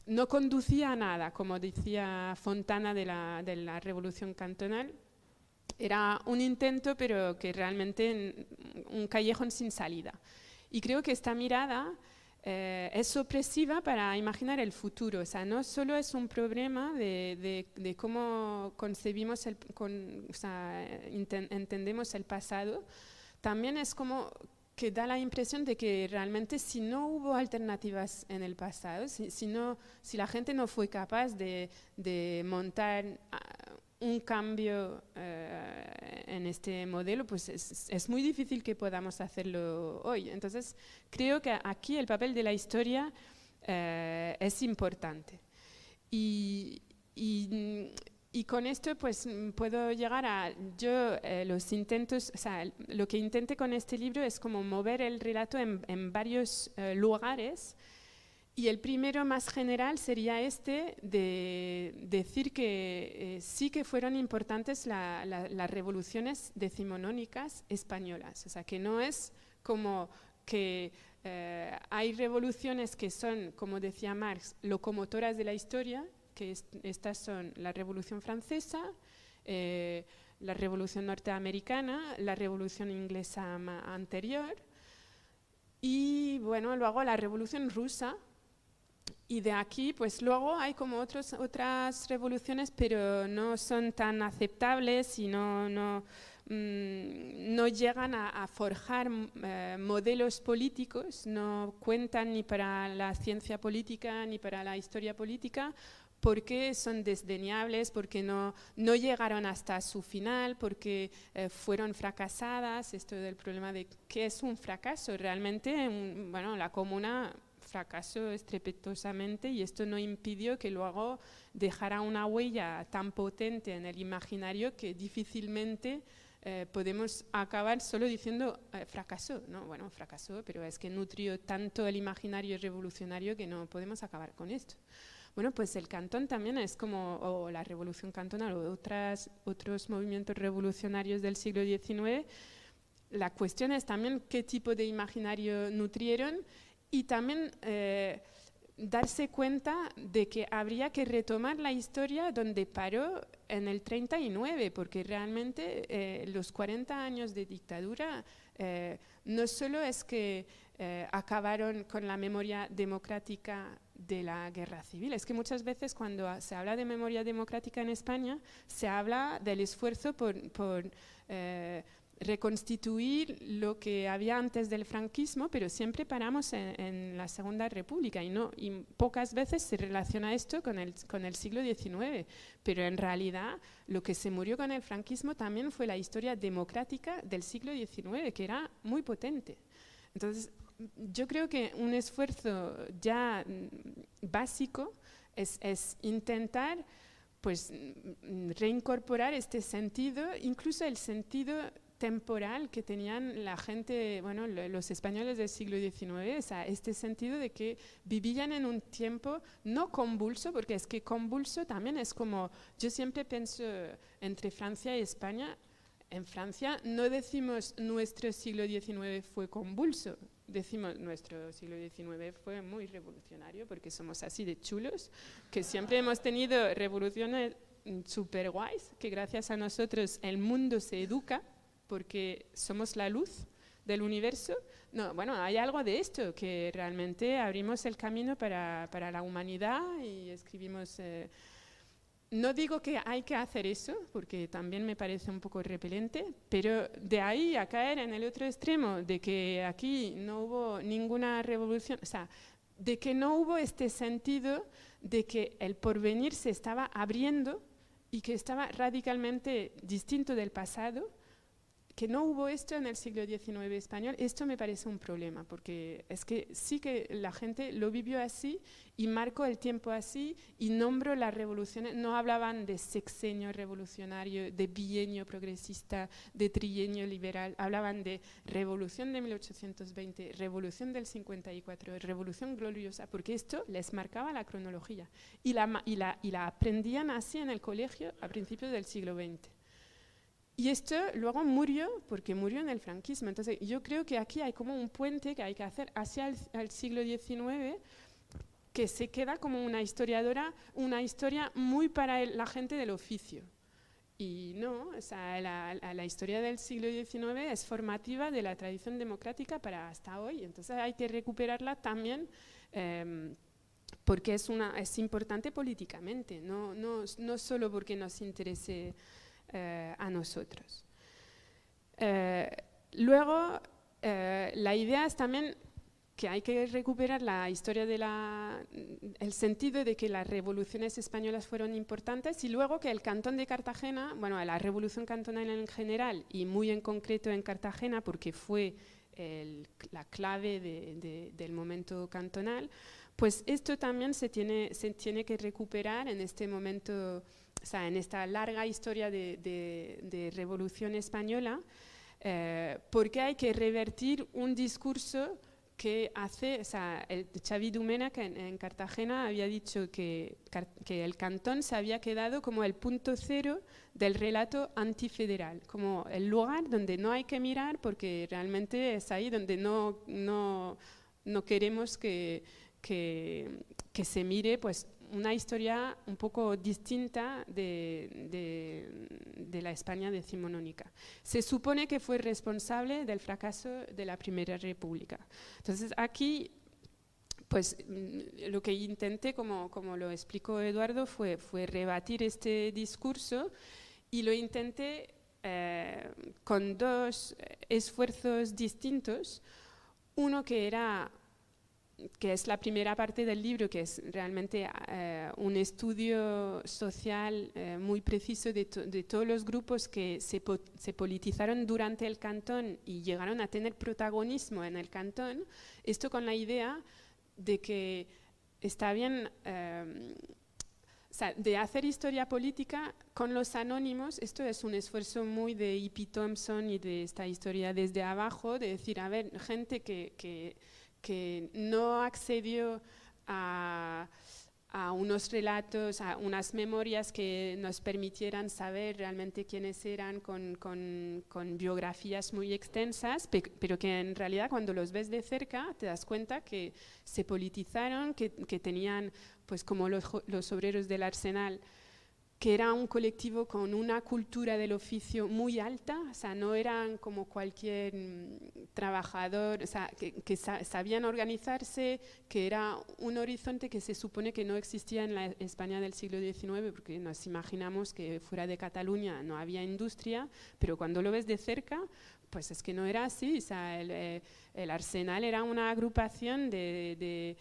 no conducía a nada, como decía Fontana de la, de la revolución cantonal, era un intento, pero que realmente un callejón sin salida. Y creo que esta mirada eh, es opresiva para imaginar el futuro. O sea, no solo es un problema de, de, cómo concebimos, el, con, o sea, entendemos el pasado, también es como que da la impresión de que realmente si no hubo alternativas en el pasado, si, si, no, si la gente no fue capaz de, de montar un cambio eh, en este modelo, pues es, muy difícil que podamos hacerlo hoy. Entonces, creo que aquí el papel de la historia eh, es importante. Y, y, con esto pues puedo llegar a, yo eh, los intentos, o sea, lo que intenté con este libro es como mover el relato en, en varios lugares y el primero más general sería este de decir que eh, sí que fueron importantes la, la, las revoluciones decimonónicas españolas, o sea, que no es como que eh, hay revoluciones que son, como decía Marx, locomotoras de la historia, que est estas son la Revolución Francesa, eh, la Revolución Norteamericana, la Revolución Inglesa anterior y bueno, luego la Revolución Rusa, y de aquí, pues luego hay como otros, otras revoluciones, pero no son tan aceptables y no, no, mmm, no llegan a, forjar eh, modelos políticos, no cuentan ni para la ciencia política ni para la historia política, porque son desdeñables, porque no, no llegaron hasta su final, porque eh, fueron fracasadas. Esto del problema de qué es un fracaso. Realmente, bueno, la comuna fracasó estrepitosamente y esto no impidió que luego dejara una huella tan potente en el imaginario que difícilmente eh, podemos acabar solo diciendo eh, fracasó. ¿no? Bueno, fracasó, pero es que nutrió tanto el imaginario revolucionario que no podemos acabar con esto. Bueno, pues el cantón también es como, o la revolución cantonal o otras, otros movimientos revolucionarios del siglo XIX, la cuestión es también qué tipo de imaginario nutrieron y también eh, darse cuenta de que habría que retomar la historia donde paró en el 39, porque realmente eh, los 40 años de dictadura eh, no solo es que acabaron con la memoria democrática de la guerra civil. Es que muchas veces cuando se habla de memoria democrática en España, se habla del esfuerzo por, reconstituir lo que había antes del franquismo, pero siempre paramos en, en, la Segunda República y, no, y pocas veces se relaciona esto con el, con el siglo XIX. Pero en realidad lo que se murió con el franquismo también fue la historia democrática del siglo XIX, que era muy potente. Entonces, yo creo que un esfuerzo ya básico es, es intentar pues reincorporar este sentido, incluso el sentido temporal que tenían la gente, bueno, los españoles del siglo XIX, este sentido de que vivían en un tiempo no convulso, porque es que convulso también es como, yo siempre pienso entre Francia y España, en Francia no decimos nuestro siglo XIX fue convulso, decimos nuestro siglo XIX fue muy revolucionario porque somos así de chulos, que siempre hemos tenido revoluciones super guays, que gracias a nosotros el mundo se educa porque somos la luz del universo. No, bueno, hay algo de esto, que realmente abrimos el camino para, para la humanidad y escribimos... Eh, no digo que hay que hacer eso, porque también me parece un poco repelente, pero de ahí a caer en el otro extremo, de que aquí no hubo ninguna revolución, o sea, de que no hubo este sentido de que el porvenir se estaba abriendo y que estaba radicalmente distinto del pasado, que no hubo esto en el siglo XIX español, esto me parece un problema, porque es que sí que la gente lo vivió así y marcó el tiempo así y nombró las revoluciones, no hablaban de sexenio revolucionario, de bienio progresista, de trienio liberal, hablaban de revolución de 1820, revolución del 54, revolución gloriosa, porque esto les marcaba la cronología y la, aprendían así en el colegio a principios del siglo XX. Y esto luego murió porque murió en el franquismo. Entonces yo creo que aquí hay como un puente que hay que hacer hacia el, siglo XIX que se queda como una historiadora, una historia muy para la gente del oficio. Y no, o sea, la, historia del siglo XIX es formativa de la tradición democrática para hasta hoy. Entonces hay que recuperarla también eh, porque es, una, es importante políticamente, no, no, no solo porque nos interese eh, a nosotros. Eh, luego, eh, la idea es también que hay que recuperar la historia de la, el sentido de que las revoluciones españolas fueron importantes y luego que el cantón de Cartagena, bueno, la revolución cantonal en general y muy en concreto en Cartagena porque fue la clave de, de, del momento cantonal, pues esto también se tiene, se tiene que recuperar en este momento, o sea, en esta larga historia de, de, revolución española, eh, porque hay que revertir un discurso que hace, o sea, el Xavi Dumena que en, Cartagena había dicho que, que, el cantón se había quedado como el punto cero del relato antifederal, como el lugar donde no hay que mirar porque realmente es ahí donde no, no, no queremos que, que, se mire pues, una historia un poco distinta de, de, la España decimonónica. Se supone que fue responsable del fracaso de la Primera República. Entonces aquí, pues lo que intenté, como, como lo explicó Eduardo, fue, fue rebatir este discurso y lo intenté eh, con dos esfuerzos distintos. Uno que era que es la primera parte del libro, que es realmente eh, un estudio social eh, muy preciso de, todos los grupos que se, se, politizaron durante el cantón y llegaron a tener protagonismo en el cantón, esto con la idea de que está bien, eh, o sea, de hacer historia política con los anónimos, esto es un esfuerzo muy de E.P. Thompson y de esta historia desde abajo, de decir, a ver, gente que, que que no accedió a, unos relatos, a unas memorias que nos permitieran saber realmente quiénes eran con, biografías muy extensas, pero que en realidad cuando los ves de cerca te das cuenta que se politizaron, que, tenían, pues como los, los obreros del arsenal, que era un colectivo con una cultura del oficio muy alta, o sea, no eran como cualquier mm, trabajador, o sea, que, sabían organizarse, que era un horizonte que se supone que no existía en la España del siglo XIX, porque nos imaginamos que fuera de Cataluña no había industria, pero cuando lo ves de cerca, pues es que no era así, o sea, el, eh, Arsenal era una agrupación de,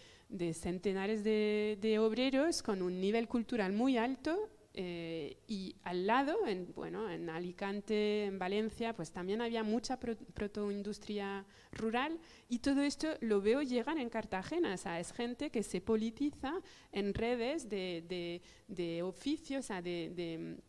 centenares de obreros con un nivel cultural muy alto eh, y al lado, en, bueno, en Alicante, en Valencia, pues también había mucha protoindustria rural y todo esto lo veo llegar en Cartagena. O sea, es gente que se politiza en redes de, de, oficios, o sea, de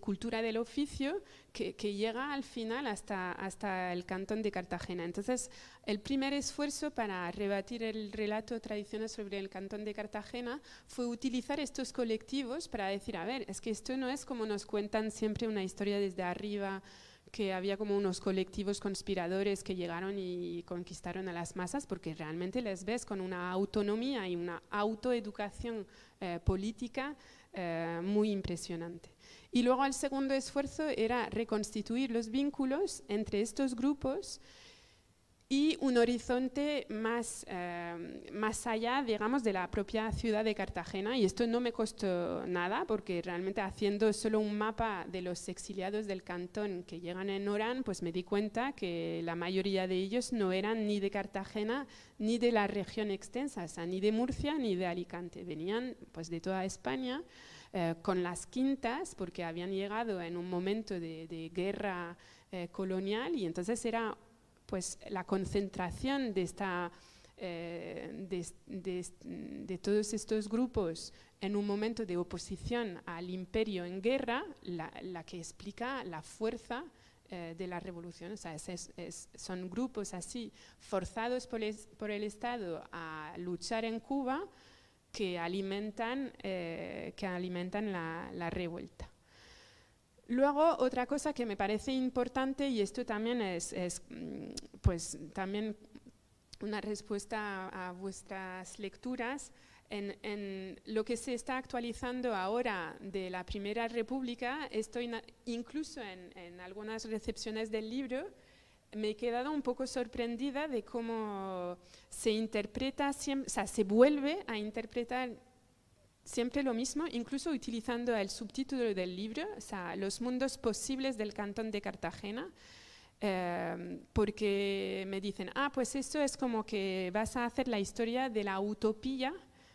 cultura del oficio que, llega al final hasta, hasta el cantón de Cartagena. Entonces, el primer esfuerzo para rebatir el relato tradicional sobre el cantón de Cartagena fue utilizar estos colectivos para decir, a ver, es que esto no es como nos cuentan siempre una historia desde arriba, que había como unos colectivos conspiradores que llegaron y conquistaron a las masas, porque realmente les ves con una autonomía y una autoeducación eh, política eh, muy impresionante. Y luego el segundo esfuerzo era reconstituir los vínculos entre estos grupos y un horizonte más, eh, más allá, digamos, de la propia ciudad de Cartagena. Y esto no me costó nada, porque realmente haciendo solo un mapa de los exiliados del cantón que llegan en Orán, pues me di cuenta que la mayoría de ellos no eran ni de Cartagena ni de la región extensa, ni de Murcia ni de Alicante. Venían pues de toda España. Eh, con las quintas, porque habían llegado en un momento de, guerra eh, colonial y entonces era pues la concentración de, esta, eh, de, todos estos grupos en un momento de oposición al imperio en guerra, la, que explica la fuerza de la revolución. O sea, son grupos así, forzados por por el Estado a luchar en Cuba, que alimentan, eh, que alimentan la, revuelta. Luego, otra cosa que me parece importante, y esto también es, mm, pues, también una respuesta a, vuestras lecturas, en, lo que se está actualizando ahora de la Primera República, estoy incluso en, en algunas recepciones del libro, me he quedado un poco sorprendida de cómo se interpreta, o sea, se vuelve a interpretar siempre lo mismo, incluso utilizando el subtítulo del libro, o sea, Los mundos posibles del cantón de Cartagena, eh, porque me dicen, ah, pues esto es como que vas a hacer la historia de la utopía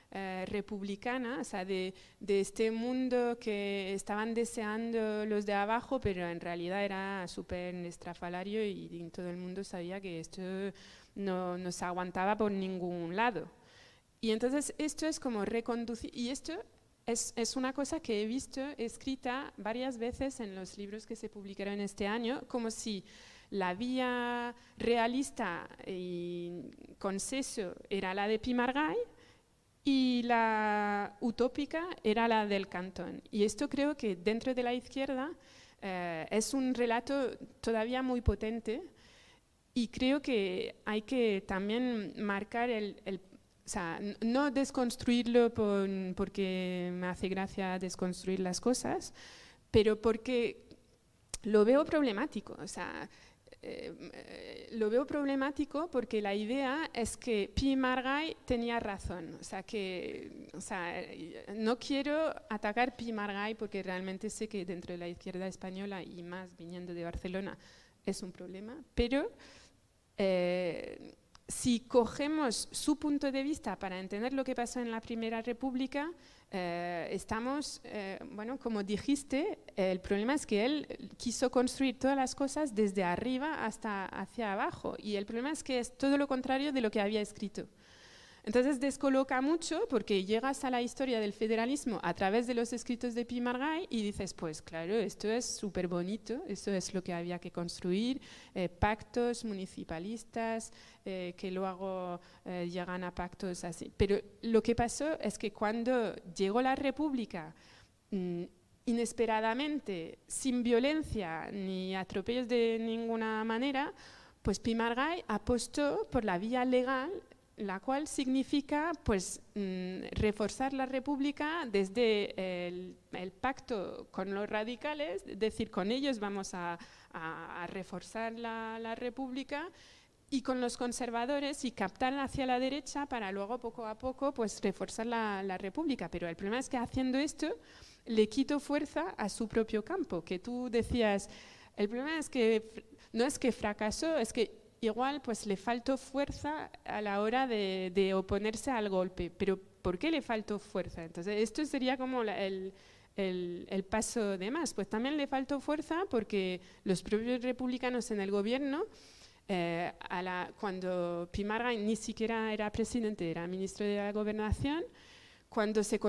eh, republicana, o sea, de, este mundo que estaban deseando los de abajo, pero en realidad era súper estrafalario y, todo el mundo sabía que esto no, no, se aguantaba por ningún lado. Y entonces esto es como reconducir, y esto es, es, una cosa que he visto escrita varias veces en los libros que se publicaron este año, como si la vía realista y conceso era la de Pimargay y la utópica era la del cantón. Y esto creo que dentro de la izquierda eh, es un relato todavía muy potente y creo que hay que también marcar el, el o sea, no desconstruirlo por, porque me hace gracia desconstruir las cosas, pero porque lo veo problemático. O sea, eh, lo veo problemático porque la idea es que Pi Margay tenía razón. O sea, que o sea, no quiero atacar Pi Margay porque realmente sé que dentro de la izquierda española y más viniendo de Barcelona es un problema, pero eh, si cogemos su punto de vista para entender lo que pasó en la Primera República, eh, estamos, eh, bueno, como dijiste, el problema es que él quiso construir todas las cosas desde arriba hasta hacia abajo y el problema es que es todo lo contrario de lo que había escrito. Entonces descoloca mucho porque llegas a la historia del federalismo a través de los escritos de Pi Margay y dices, pues claro, esto es súper bonito, esto es lo que había que construir, eh, pactos municipalistas eh, que luego eh, llegan a pactos así. Pero lo que pasó es que cuando llegó la República, mm, inesperadamente, sin violencia ni atropellos de ninguna manera, pues Pimargay apostó por la vía legal la cual significa pues, mm, reforzar la República desde el, pacto con los radicales, es decir, con ellos vamos a, reforzar la, República y con los conservadores y captar hacia la derecha para luego poco a poco pues, reforzar la, la República. Pero el problema es que haciendo esto le quito fuerza a su propio campo, que tú decías, el problema es que no es que fracasó, es que igual pues le faltó fuerza a la hora de, oponerse al golpe. Pero ¿por qué le faltó fuerza? Entonces, esto sería como el, paso de más. Pues también le faltó fuerza porque los propios republicanos en el gobierno, eh, a la, cuando Pimarga ni siquiera era presidente, era ministro de la gobernación, cuando se,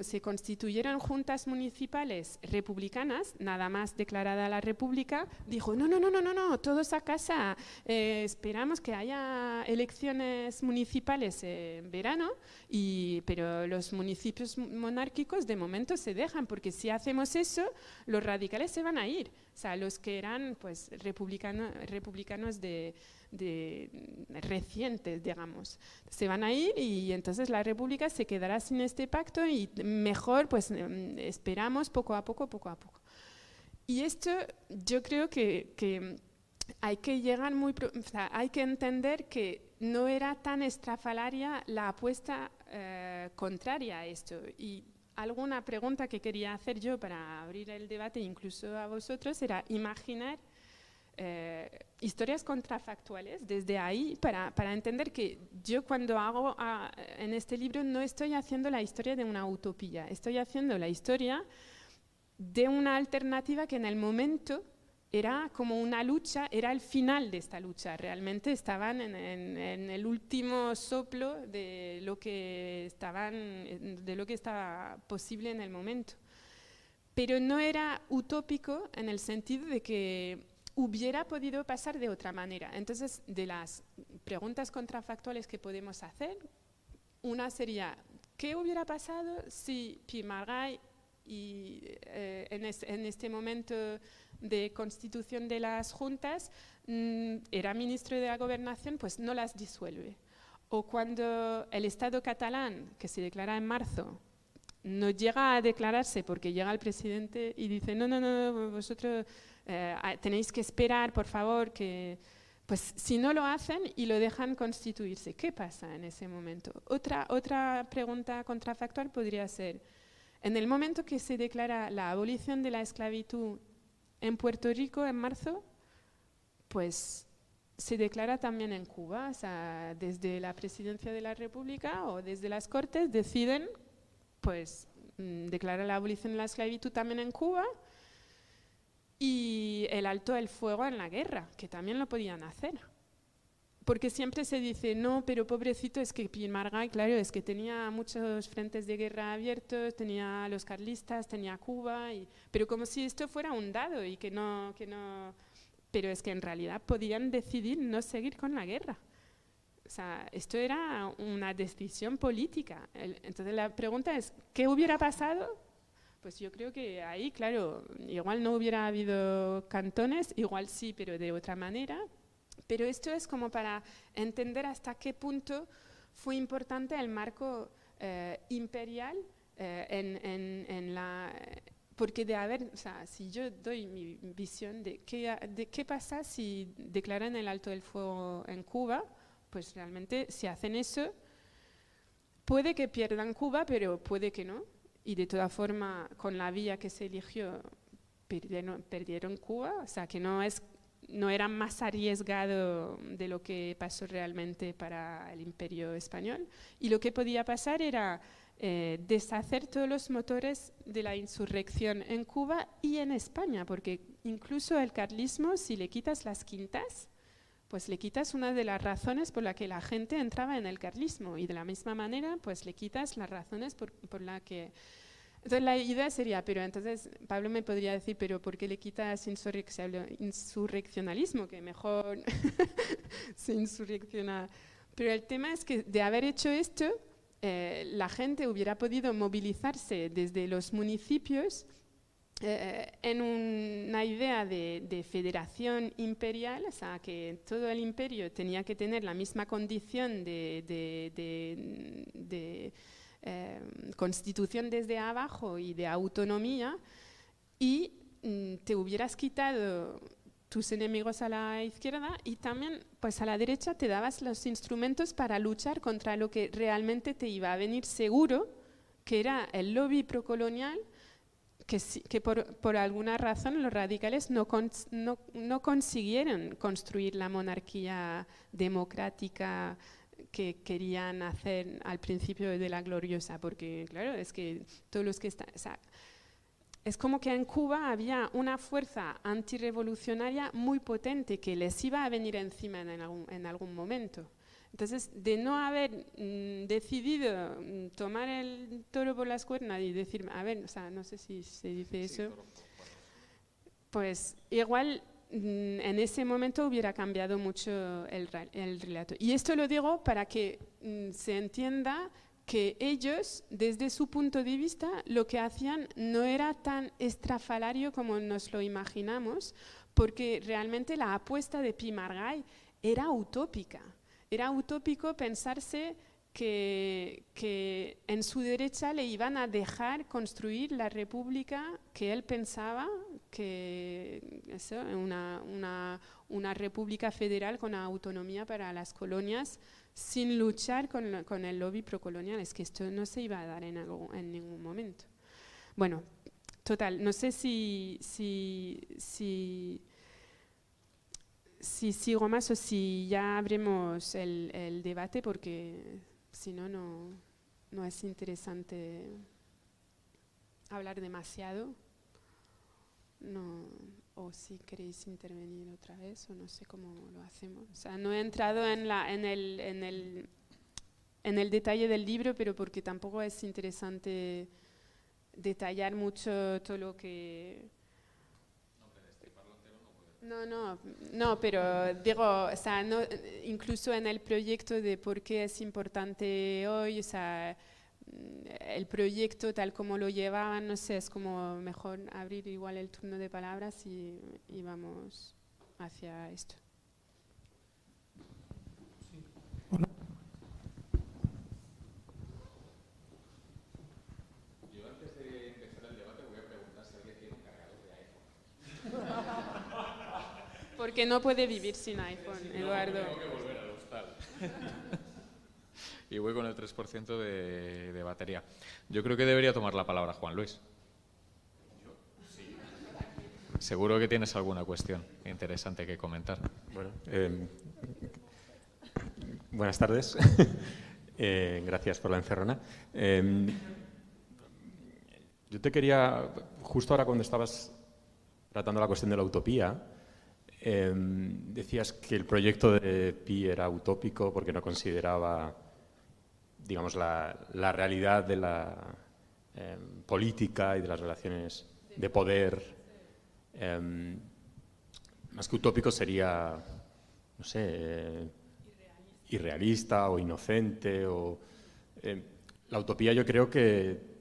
se, constituyeron juntas municipales republicanas, nada más declarada la república, dijo, no, no, no, no, no, no todos a casa, eh, esperamos que haya elecciones municipales en verano, y, pero los municipios monárquicos de momento se dejan, porque si hacemos eso, los radicales se van a ir, o sea, los que eran pues, republicanos de de, recientes, digamos. Se van a ir y entonces la República se quedará sin este pacto y mejor pues em, esperamos poco a poco, poco a poco. Y esto yo creo que, hay que llegar muy, hay que entender que no era tan estrafalaria la apuesta eh, contraria a esto. Y alguna pregunta que quería hacer yo para abrir el debate, incluso a vosotros, era imaginar eh, historias contrafactuales desde ahí para, para, entender que yo cuando hago ah, en este libro no estoy haciendo la historia de una utopía, estoy haciendo la historia de una alternativa que en el momento era como una lucha, era el final de esta lucha, realmente estaban en, en, el último soplo de lo que estaban, de lo que estaba posible en el momento. Pero no era utópico en el sentido de que hubiera podido pasar de otra manera. Entonces, de las preguntas contrafactuales que podemos hacer, una sería, ¿qué hubiera pasado si Pimargay y, eh, en, este momento de constitución de las juntas mm, era ministro de la gobernación, pues no las disuelve? O cuando el Estado catalán, que se declara en marzo, no llega a declararse porque llega el presidente y dice, no, no, no, vosotros eh, tenéis que esperar, por favor, que... Pues si no lo hacen y lo dejan constituirse, ¿qué pasa en ese momento? Otra, otra pregunta contrafactual podría ser, en el momento que se declara la abolición de la esclavitud en Puerto Rico en marzo, pues se declara también en Cuba, o sea, desde la presidencia de la República o desde las Cortes deciden pues mm, declarar la abolición de la esclavitud también en Cuba y el alto del fuego en la guerra, que también lo podían hacer. porque siempre se dice, no, pero pobrecito, es que Pierre Margall, claro, es que tenía muchos frentes de guerra abiertos, tenía los carlistas, tenía Cuba, pero como si esto fuera un dado y que no, que no... Pero es que en realidad podían decidir no seguir con la guerra. O sea, esto era una decisión política. entonces la pregunta es, ¿qué hubiera pasado? Pues yo creo que ahí, claro, igual no hubiera habido cantones, igual sí, pero de otra manera, pero esto es como para entender hasta qué punto fue importante el marco eh, imperial eh, en, la... Porque de haber, o sea, si yo doy mi visión de qué, de qué pasa si declaran el alto del fuego en Cuba, pues realmente si hacen eso, puede que pierdan Cuba, pero puede que no. Y de toda forma, con la vía que se eligió, perdieron, Cuba, o sea, que no es no era más arriesgado de lo que pasó realmente para el imperio español. Y lo que podía pasar era eh, deshacer todos los motores de la insurrección en Cuba y en España, porque incluso el carlismo, si le quitas las quintas, pues le quitas una de las razones por la que la gente entraba en el carlismo y de la misma manera, pues le quitas las razones por, por la que entonces la idea sería, pero entonces Pablo me podría decir, pero ¿por qué le quitas insurreccionalismo? Que mejor *laughs* se insurrecciona. Pero el tema es que de haber hecho esto, eh, la gente hubiera podido movilizarse desde los municipios eh, en una idea de, federación imperial, o sea, que todo el imperio tenía que tener la misma condición de, Em, constitución desde abajo y de autonomía y mm, te hubieras quitado tus enemigos a la izquierda y también pues a la derecha te dabas los instrumentos para luchar contra lo que realmente te iba a venir seguro, que era el lobby procolonial, que, que por, por, alguna razón los radicales no, no, no consiguieron construir la monarquía democrática que querían hacer al principio de la gloriosa, porque claro, es que todos los que están... es como que en Cuba había una fuerza antirrevolucionaria muy potente que les iba a venir encima en algún, en algún momento. Entonces, de no haber mm, decidido mm, tomar el toro por las cuernas y decir, a ver, o sea, no sé si se dice eso, pues igual Mm, en ese momento hubiera cambiado mucho el, relato. Y esto lo digo para que se entienda que ellos, desde su punto de vista, lo que hacían no era tan estrafalario como nos lo imaginamos, porque realmente la apuesta de Pimargay era utópica. Era utópico pensarse que, en su derecha le iban a dejar construir la república que él pensaba que eso, una, una, una república federal con autonomía para las colonias sin luchar con, con, el lobby procolonial. Es que esto no se iba a dar en, en ningún momento. Bueno, total, no sé si, si, si sigo más o si ya abremos el, el debate porque si no, no es interesante hablar demasiado. No, o si queréis intervenir otra vez, o no sé cómo lo hacemos. O sea, no he entrado en, la, en, el, en, el, en el detalle del libro, pero porque tampoco es interesante detallar mucho todo lo que no, no, no, pero digo, o sea, no, incluso en el proyecto de por qué es importante hoy, o sea, el proyecto tal como lo llevaban, no sé, es como mejor abrir igual el turno de palabras y, y vamos hacia esto. Porque no puede vivir sin iPhone, Eduardo. tengo que volver al hostal. *laughs* y voy con el 3% de, de, batería. Yo creo que debería tomar la palabra Juan Luis. Seguro que tienes alguna cuestión interesante que comentar. Bueno, eh, buenas tardes. *laughs* eh, gracias por la encerrona. Eh, yo te quería, justo ahora cuando estabas tratando la cuestión de la utopía, Em, decías que el proyecto de Pi era utópico porque no consideraba, digamos, la, realidad de la em, política y de las relaciones de poder. Em, más que utópico sería, no sé, irrealista o inocente. O, la utopía yo creo que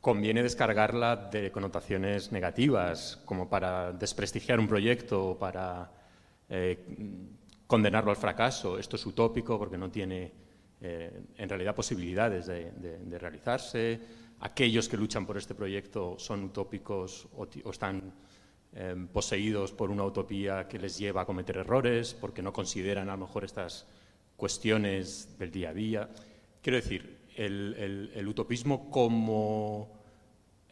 conviene descargarla de connotaciones negativas, como para desprestigiar un proyecto o para eh, condenarlo al fracaso. Esto es utópico porque no tiene eh, en realidad posibilidades de, realizarse. Aquellos que luchan por este proyecto son utópicos o, están eh, poseídos por una utopía que les lleva a cometer errores porque no consideran a lo mejor estas cuestiones del día a día. Quiero decir, el, utopismo como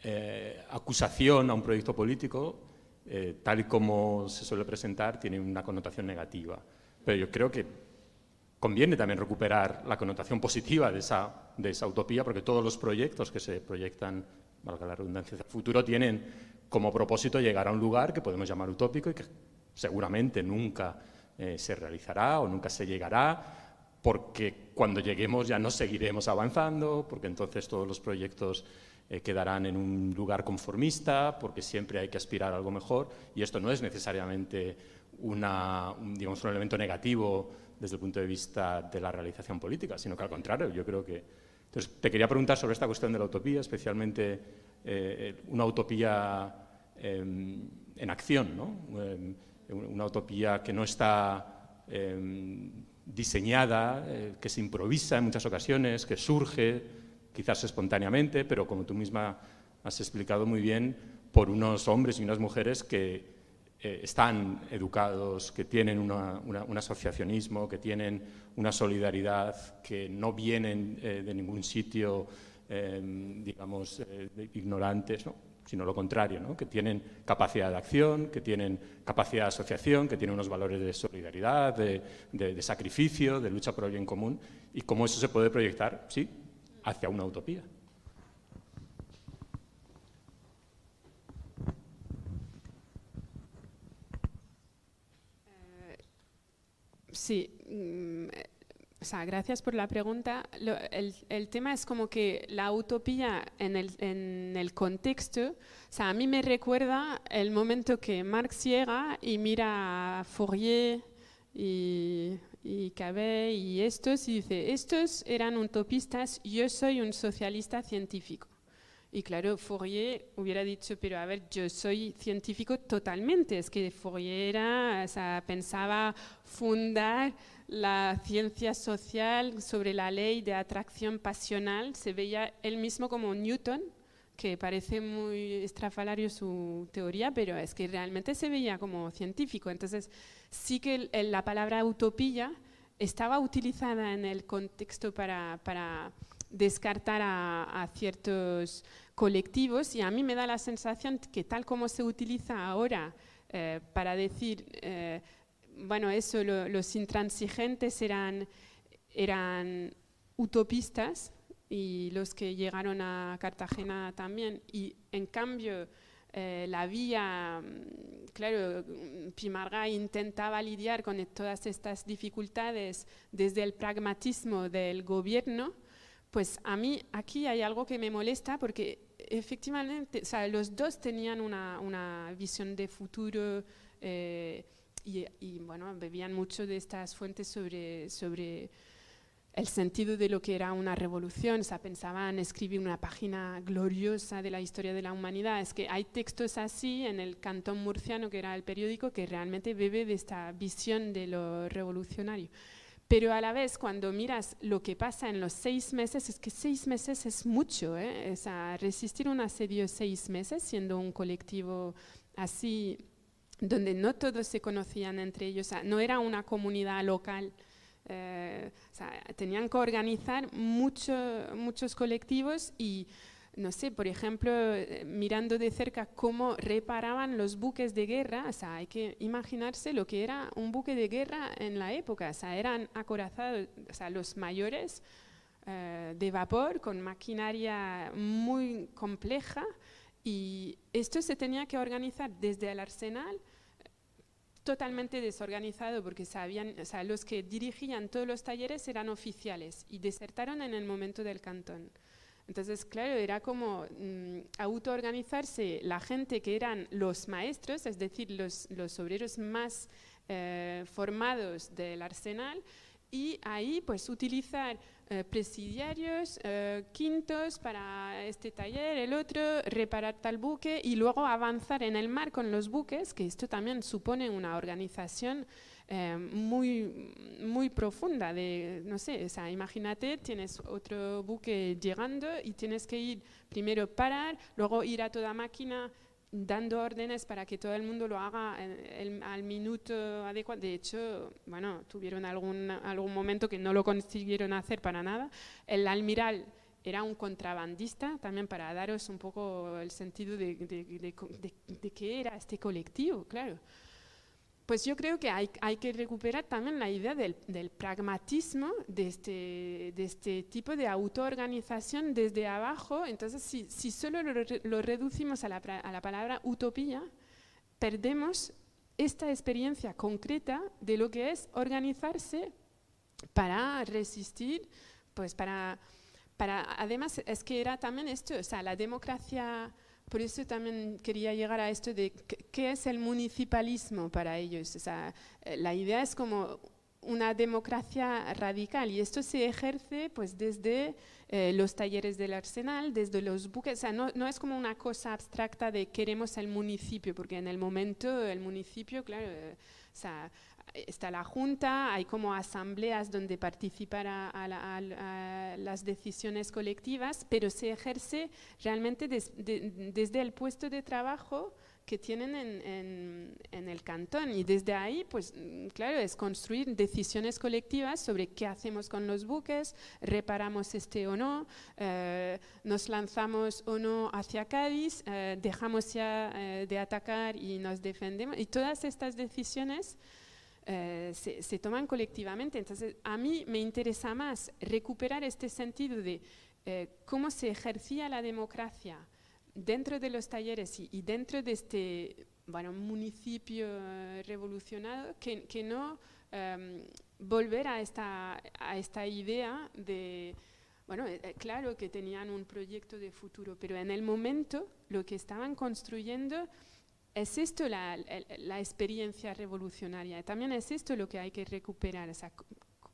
eh, acusación a un proyecto político, eh, tal y como se suele presentar, tiene una connotación negativa. Pero yo creo que conviene también recuperar la connotación positiva de esa, utopía, porque todos los proyectos que se proyectan, valga la redundancia, hacia el futuro, tienen como propósito llegar a un lugar que podemos llamar utópico y que seguramente nunca eh, se realizará o nunca se llegará, porque cuando lleguemos ya no seguiremos avanzando, porque entonces todos los proyectos eh, quedarán en un lugar conformista, porque siempre hay que aspirar a algo mejor, y esto no es necesariamente un, digamos, un elemento negativo desde el punto de vista de la realización política, sino que al contrario, yo creo que... Entonces, te quería preguntar sobre esta cuestión de la utopía, especialmente eh, una utopía em, en acción, ¿no? Em, una utopía que no está em, diseñada, eh, que se improvisa en muchas ocasiones, que surge quizás espontáneamente, pero como tú misma has explicado muy bien, por unos hombres y unas mujeres que eh, están educados, que tienen un asociacionismo, que tienen una solidaridad, que no vienen eh, de ningún sitio, digamos, ignorantes, ¿no? Sino lo contrario, ¿no? que tienen capacidad de acción, que tienen capacidad de asociación, que tienen unos valores de solidaridad, de, sacrificio, de lucha por el bien común, y cómo eso se puede proyectar, sí, hacia una utopía. Eh, sí, mm, o sea, gracias por la pregunta. el, tema es como que la utopía en el, en el, contexto, o sea, a mí me recuerda el momento que Marx llega y mira a Fourier y, y Cabet y estos y dice, estos eran utopistas, yo soy un socialista científico. Y claro, Fourier hubiera dicho, pero a ver, yo soy científico totalmente. Es que Fourier era, o sea, pensaba fundar la ciencia social sobre la ley de atracción pasional, se veía él mismo como Newton, que parece muy estrafalario su teoría, pero es que realmente se veía como científico. Entonces, sí que la palabra utopía estaba utilizada en el contexto para, para descartar a, ciertos colectivos y a mí me da la sensación que tal como se utiliza ahora eh, para decir... Eh, bueno, eso, los intransigentes eran, eran utopistas y los que llegaron a Cartagena también. Y en cambio, eh, la vía, mm, claro, Pimarga intentaba lidiar con todas estas dificultades desde el pragmatismo del gobierno, pues a mí aquí hay algo que me molesta porque efectivamente, o sea, los dos tenían una, una visión de futuro. Eh, y, bueno, bebían mucho de estas fuentes sobre, sobre el sentido de lo que era una revolución, o sea, pensaban escribir una página gloriosa de la historia de la humanidad. Es que hay textos así en el Cantón Murciano, que era el periódico, que realmente bebe de esta visión de lo revolucionario. Pero a la vez, cuando miras lo que pasa en los seis meses, es que seis meses es mucho. ¿eh? O sea, resistir un asedio seis meses siendo un colectivo así donde no todos se conocían entre ellos, no era una comunidad local. Eh, tenían que organizar muchos colectivos y, no sé, por ejemplo, eh, mirando de cerca cómo reparaban los buques de guerra, o sea, hay que imaginarse lo que era un buque de guerra en la época, o sea, eran acorazados, o sea, los mayores eh, de vapor con maquinaria muy compleja y esto se tenía que organizar desde el arsenal totalmente desorganizado porque sabían, o sea, los que dirigían todos los talleres eran oficiales y desertaron en el momento del cantón. Entonces, claro, era como mm, autoorganizarse la gente que eran los maestros, es decir, los, los obreros más eh, formados del arsenal, y ahí pues utilizar eh, presidiarios, eh, quintos para este taller, el otro, reparar tal buque y luego avanzar en el mar con los buques, que esto también supone una organización eh, muy, muy profunda. De, no sé, o sea, imagínate, tienes otro buque llegando y tienes que ir primero parar, luego ir a toda máquina dando órdenes para que todo el mundo lo haga al minuto adecuado. De hecho, bueno, tuvieron algún, algún momento que no lo consiguieron hacer para nada. El almiral era un contrabandista, también para daros un poco el sentido de, de qué era este colectivo, claro. Pues yo creo que hay, que recuperar también la idea del, pragmatismo de este, de este, tipo de autoorganización desde abajo. Entonces, si, solo lo, reducimos a la, palabra utopía, perdemos esta experiencia concreta de lo que es organizarse para resistir, pues para, para, además es que era también esto, o sea, la democracia por eso también quería llegar a esto de qué es el municipalismo para ellos. O sea, eh, la idea es como una democracia radical y esto se ejerce pues desde eh, los talleres del arsenal, desde los buques, o sea, no, no, es como una cosa abstracta de queremos el municipio, porque en el momento el municipio, claro, eh, o sea, está la Junta, hay como asambleas donde participar a, las decisiones colectivas, pero se ejerce realmente desde el puesto de trabajo que tienen en, el cantón. Y desde ahí, pues claro, es construir decisiones colectivas sobre qué hacemos con los buques, reparamos este o no, eh, nos lanzamos o no hacia Cádiz, eh, dejamos ya eh, de atacar y nos defendemos. Y todas estas decisiones eh, se, toman colectivamente. Entonces, a mí me interesa más recuperar este sentido de eh, cómo se ejercía la democracia dentro de los talleres y, dentro de este bueno, municipio eh, revolucionado que, que no em, volver a esta, a esta idea de... Bueno, claro que tenían un proyecto de futuro, pero en el momento lo que estaban construyendo es esto la, experiencia revolucionaria. También es esto lo que hay que recuperar.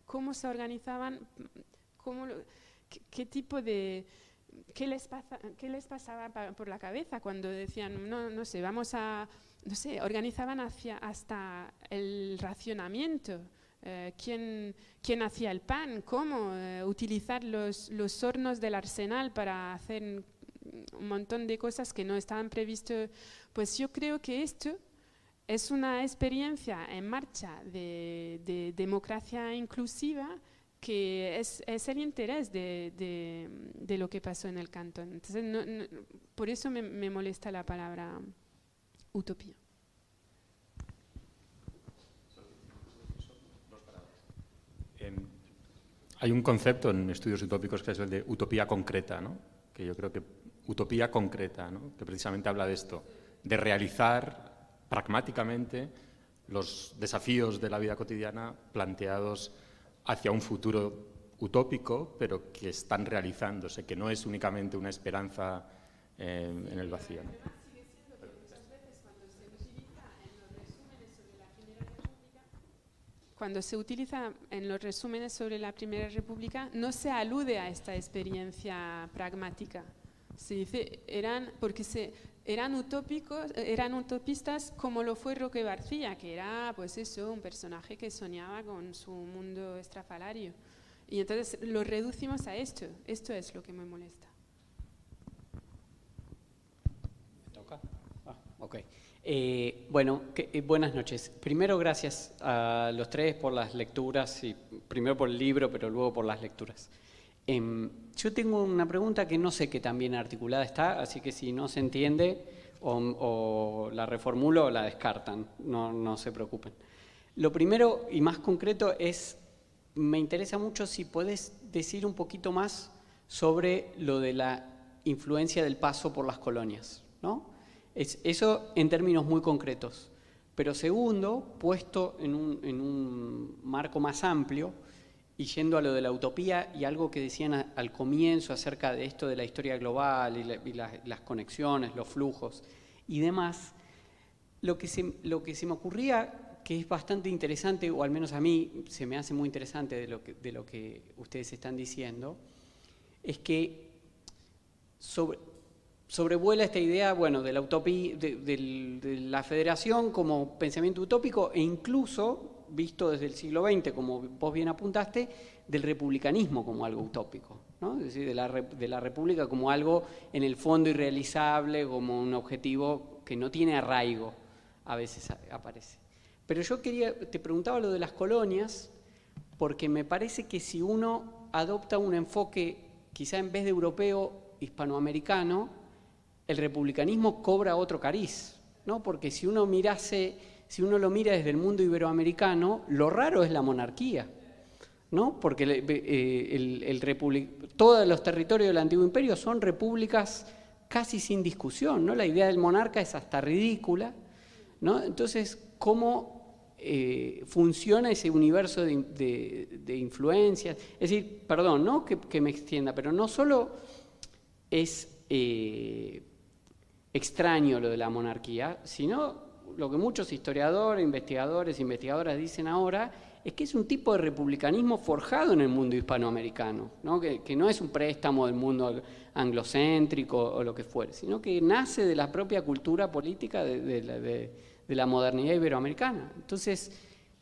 cómo se organizaban, qué, tipo de... ¿Qué les, ¿Qué les pasaba por la cabeza cuando decían, no, no sé, vamos a, no sé, organizaban hasta el racionamiento? Eh, ¿quién, ¿quién, hacía el pan? ¿Cómo? Eh, utilizar los hornos del arsenal para hacer un montón de cosas que no estaban previstas pues yo creo que esto es una experiencia en marcha de, democracia inclusiva que es, el interés de, lo que pasó en el cantón. Entonces, por eso me, molesta la palabra utopía. Hay un concepto en estudios utópicos que es el de utopía concreta, ¿no? que yo creo que utopía concreta, ¿no? que precisamente habla de esto de realizar pragmáticamente los desafíos de la vida cotidiana planteados hacia un futuro utópico, pero que están realizándose, que no es únicamente una esperanza eh, en el vacío. Cuando se utiliza en los resúmenes sobre la Primera República, no se alude a esta experiencia pragmática. Se dice, eran, porque se, eran utópicos, eran utopistas como lo fue Roque García, que era pues eso, un personaje que soñaba con su mundo estrafalario. Y entonces lo reducimos a esto, esto es lo que me molesta. ¿Me toca? Ah, ok. Eh, bueno, eh, buenas noches. Primero, gracias a los tres por las lecturas, y primero por el libro, pero luego por las lecturas. Em, yo tengo una pregunta que no sé qué tan bien articulada está, así que si no se entiende o, la reformulo o la descartan, no, no, se preocupen. Lo primero y más concreto es, me interesa mucho si puedes decir un poquito más sobre lo de la influencia del paso por las colonias, ¿no? Es, eso en términos muy concretos. Pero segundo, puesto en un, en un marco más amplio y yendo a lo de la utopía y algo que decían a- al comienzo acerca de esto de la historia global y, la- y la- las conexiones, los flujos y demás, lo que, se, lo que se me ocurría, que es bastante interesante, o al menos a mí se me hace muy interesante de lo que, de lo que ustedes están diciendo, es que sobre, sobrevuela esta idea, bueno, de la utopía, de, del- de la federación como pensamiento utópico e incluso, visto desde el siglo XX, como vos bien apuntaste, del republicanismo como algo utópico, ¿no? es decir, de la, de la república como algo en el fondo irrealizable, como un objetivo que no tiene arraigo, a veces aparece. Pero yo quería, te preguntaba lo de las colonias, porque me parece que si uno adopta un enfoque, quizá en vez de europeo, hispanoamericano, el republicanismo cobra otro cariz, ¿no? Porque si uno mirase, si uno lo mira desde el mundo iberoamericano, lo raro es la monarquía, ¿no? Porque eh, el- todos los territorios del antiguo imperio son repúblicas casi sin discusión, ¿no? La idea del monarca es hasta ridícula, ¿no? Entonces, ¿cómo eh, funciona ese universo de, influencias? Es decir, perdón, ¿no? Que, que me extienda, pero no solo es eh, extraño lo de la monarquía, sino lo que muchos historiadores, investigadores, investigadoras dicen ahora, es que es un tipo de republicanismo forjado en el mundo hispanoamericano, ¿no? Que, no es un préstamo del mundo anglocéntrico o lo que fuere, sino que nace de la propia cultura política de, la, de- de la modernidad iberoamericana. Entonces,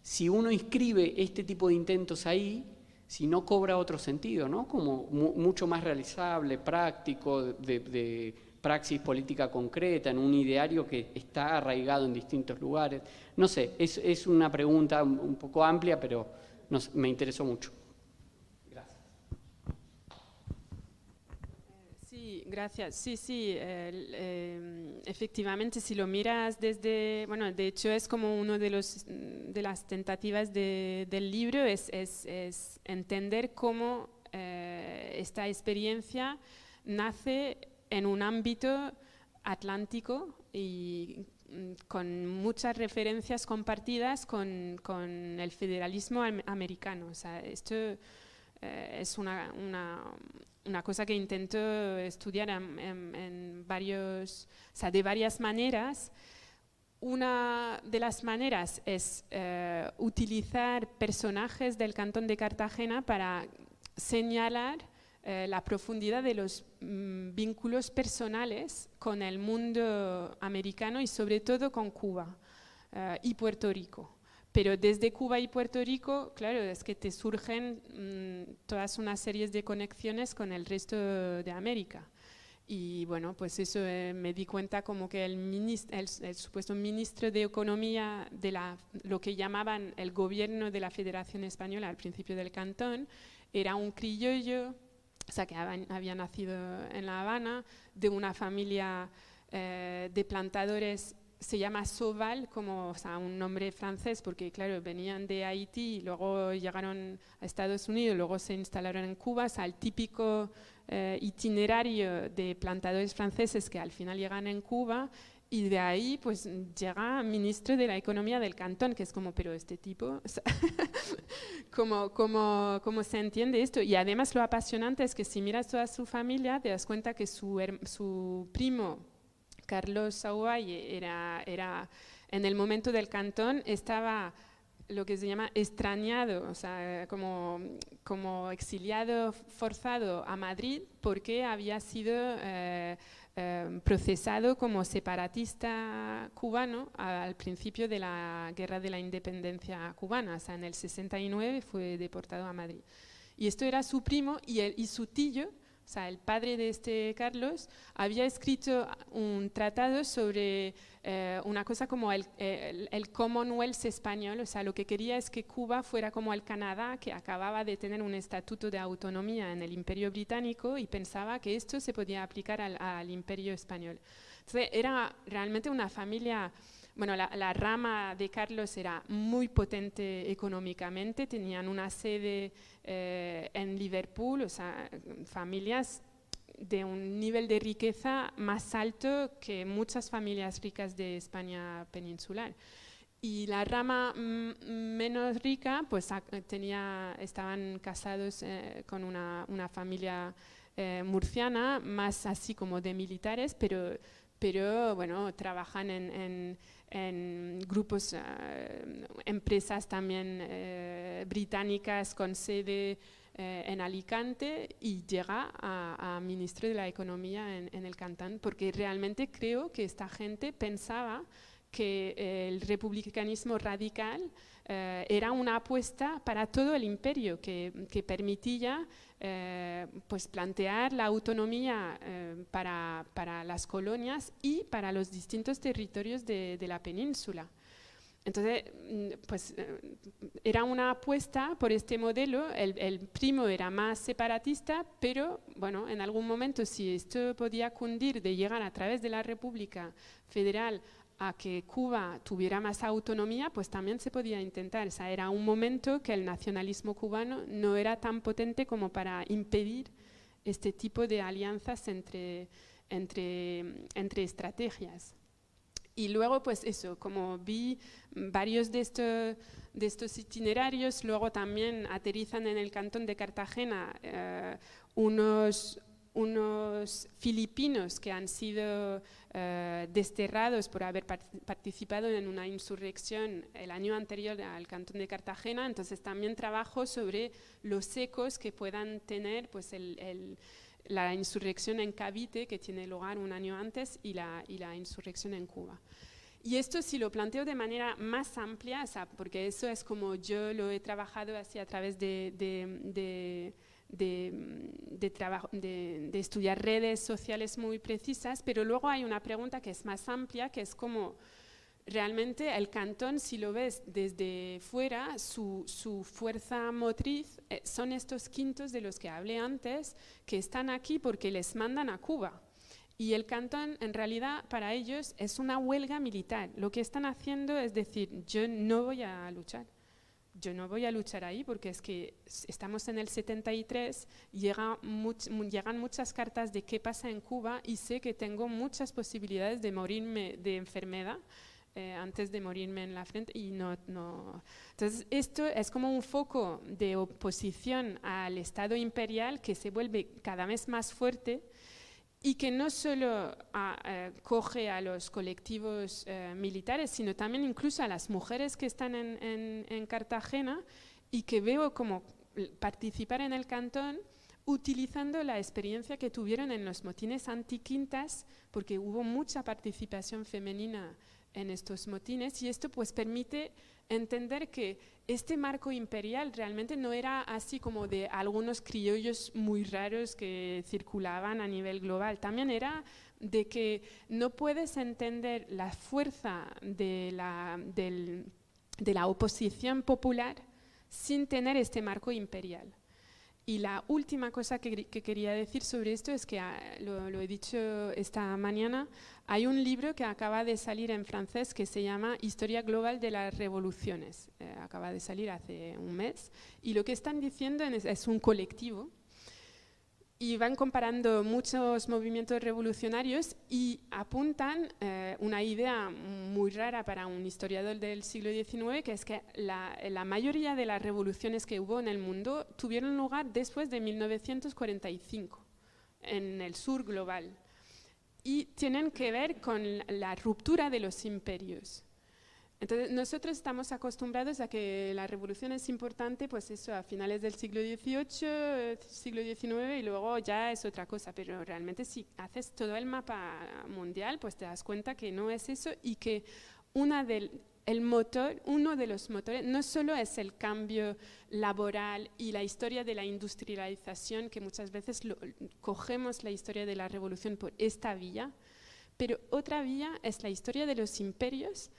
si uno inscribe este tipo de intentos ahí, si no cobra otro sentido, ¿no? Como mu- mucho más realizable, práctico, de praxis política concreta, en un ideario que está arraigado en distintos lugares. No sé, es, es una pregunta un un poco amplia, pero no sé, me interesó mucho. Sí, gracias. Sí, sí, el, eh, efectivamente, si lo miras desde, bueno, de hecho es como uno de los de las tentativas de- del libro es, es- es entender cómo eh, esta experiencia nace en un ámbito atlántico y mm, con muchas referencias compartidas con, con el federalismo am- americano. O sea, esto eh, es una, una, una cosa que intento estudiar en- en varios, o sea, de varias maneras. Una de las maneras es eh, utilizar personajes del cantón de Cartagena para señalar eh, la profundidad de los mm, vínculos personales con el mundo americano y sobre todo con Cuba eh, y Puerto Rico. Pero desde Cuba y Puerto Rico, claro, es que te surgen mm, todas una series de conexiones con el resto de América. Y bueno, pues eso eh, me di cuenta como que el, el supuesto ministro de Economía de la, lo que llamaban el gobierno de la Federación Española al principio del cantón era un criollo, o sea, que había, nacido en La Habana, de una familia eh, de plantadores, se llama Soval, como o sea, un nombre francés, porque claro, venían de Haití, luego llegaron a Estados Unidos, luego se instalaron en Cuba, o el típico eh, itinerario de plantadores franceses que al final llegan en Cuba y de ahí pues llega ministro de la economía del cantón, que es como, pero este tipo, *laughs* ¿cómo, cómo, cómo se entiende esto? Y además lo apasionante es que si miras toda su familia, te das cuenta que su, su primo, Carlos Sauvalle, era, era, en el momento del cantón, estaba lo que se llama extrañado, o sea, como, como exiliado forzado a Madrid porque había sido eh, eh, procesado como separatista cubano al principio de la guerra de la independencia cubana, o sea, en el 69 fue deportado a Madrid. Y esto era su primo y, el, y su tío, o sea, el padre de este Carlos, había escrito un tratado sobre eh, una cosa como el, el, el, Commonwealth español, o sea, lo que quería es que Cuba fuera como el Canadá, que acababa de tener un estatuto de autonomía en el Imperio Británico y pensaba que esto se podía aplicar al, al Imperio español. Entonces, era realmente una familia bueno, la, la, rama de Carlos era muy potente económicamente, tenían una sede eh, en Liverpool, o sea, familias de un nivel de riqueza más alto que muchas familias ricas de España peninsular. Y la rama mm, menos rica, pues tenía, estaban casados eh, con una, una familia eh, murciana, más así como de militares, pero, pero bueno, trabajan en, en, grupos, eh, empresas también británicas con sede en Alicante y llega a, ministro de la Economía en, el Cantán, porque realmente creo que esta gente pensaba que el republicanismo radical eh, era una apuesta para todo el imperio que, permitía eh, pues plantear la autonomía eh, para, para, las colonias y para los distintos territorios de, la península. Entonces, mm, pues era una apuesta por este modelo. El, el, primo era más separatista, pero bueno, en algún momento, si esto podía cundir de llegar a través de la República Federal a que Cuba tuviera más autonomía, pues también se podía intentar. O sea, era un momento que el nacionalismo cubano no era tan potente como para impedir este tipo de alianzas entre, entre, entre estrategias. Y luego, pues eso, como vi varios de estos, de estos itinerarios, luego también aterrizan en el cantón de Cartagena eh, unos, unos filipinos que han sido eh, desterrados por haber participado en una insurrección el año anterior al cantón de Cartagena, entonces también trabajo sobre los ecos que puedan tener pues, el, la insurrección en Cavite, que tiene lugar un año antes, y la, y la insurrección en Cuba. Y esto si lo planteo de manera más amplia, porque eso es como yo lo he trabajado así a través de, de de, trabajo, de, estudiar redes sociales muy precisas, pero luego hay una pregunta que es más amplia, que es como realmente el cantón, si lo ves desde fuera, su, su fuerza motriz eh, son estos quintos de los que hablé antes, que están aquí porque les mandan a Cuba. Y el cantón, en realidad, para ellos es una huelga militar. Lo que están haciendo es decir, yo no voy a luchar yo no voy a luchar ahí porque es que estamos en el 73, llega llegan muchas cartas de qué pasa en Cuba y sé que tengo muchas posibilidades de morirme de enfermedad eh, antes de morirme en la frente y no, no. Entonces esto es como un foco de oposición al Estado imperial que se vuelve cada vez más fuerte y que no solo ah, eh, coge a los colectivos eh, militares, sino también incluso a las mujeres que están en, en, Cartagena y que veo como participar en el cantón utilizando la experiencia que tuvieron en los motines antiquintas, porque hubo mucha participación femenina en estos motines y esto pues permite entender que este marco imperial realmente no era así como de algunos criollos muy raros que circulaban a nivel global, también era de que no puedes entender la fuerza de la, de la oposición popular sin tener este marco imperial. Y la última cosa que, quería decir sobre esto es que, ah, lo, he dicho esta mañana, hay un libro que acaba de salir en francés que se llama Historia Global de las Revoluciones. Eh, acaba de salir hace un mes. Y lo que están diciendo es un colectivo y van comparando muchos movimientos revolucionarios y apuntan eh, una idea muy rara para un historiador del siglo XIX, que es que la, la, mayoría de las revoluciones que hubo en el mundo tuvieron lugar después de 1945, en el sur global, y tienen que ver con la ruptura de los imperios. Entonces, nosotros estamos acostumbrados a que la revolución es importante, pues eso, a finales del siglo XVIII, siglo XIX y luego ya es otra cosa, pero realmente si haces todo el mapa mundial, pues te das cuenta que no es eso y que una del, el motor, uno de los motores no solo es el cambio laboral y la historia de la industrialización, que muchas veces cogemos la historia de la revolución por esta vía, pero otra vía es la historia de los imperios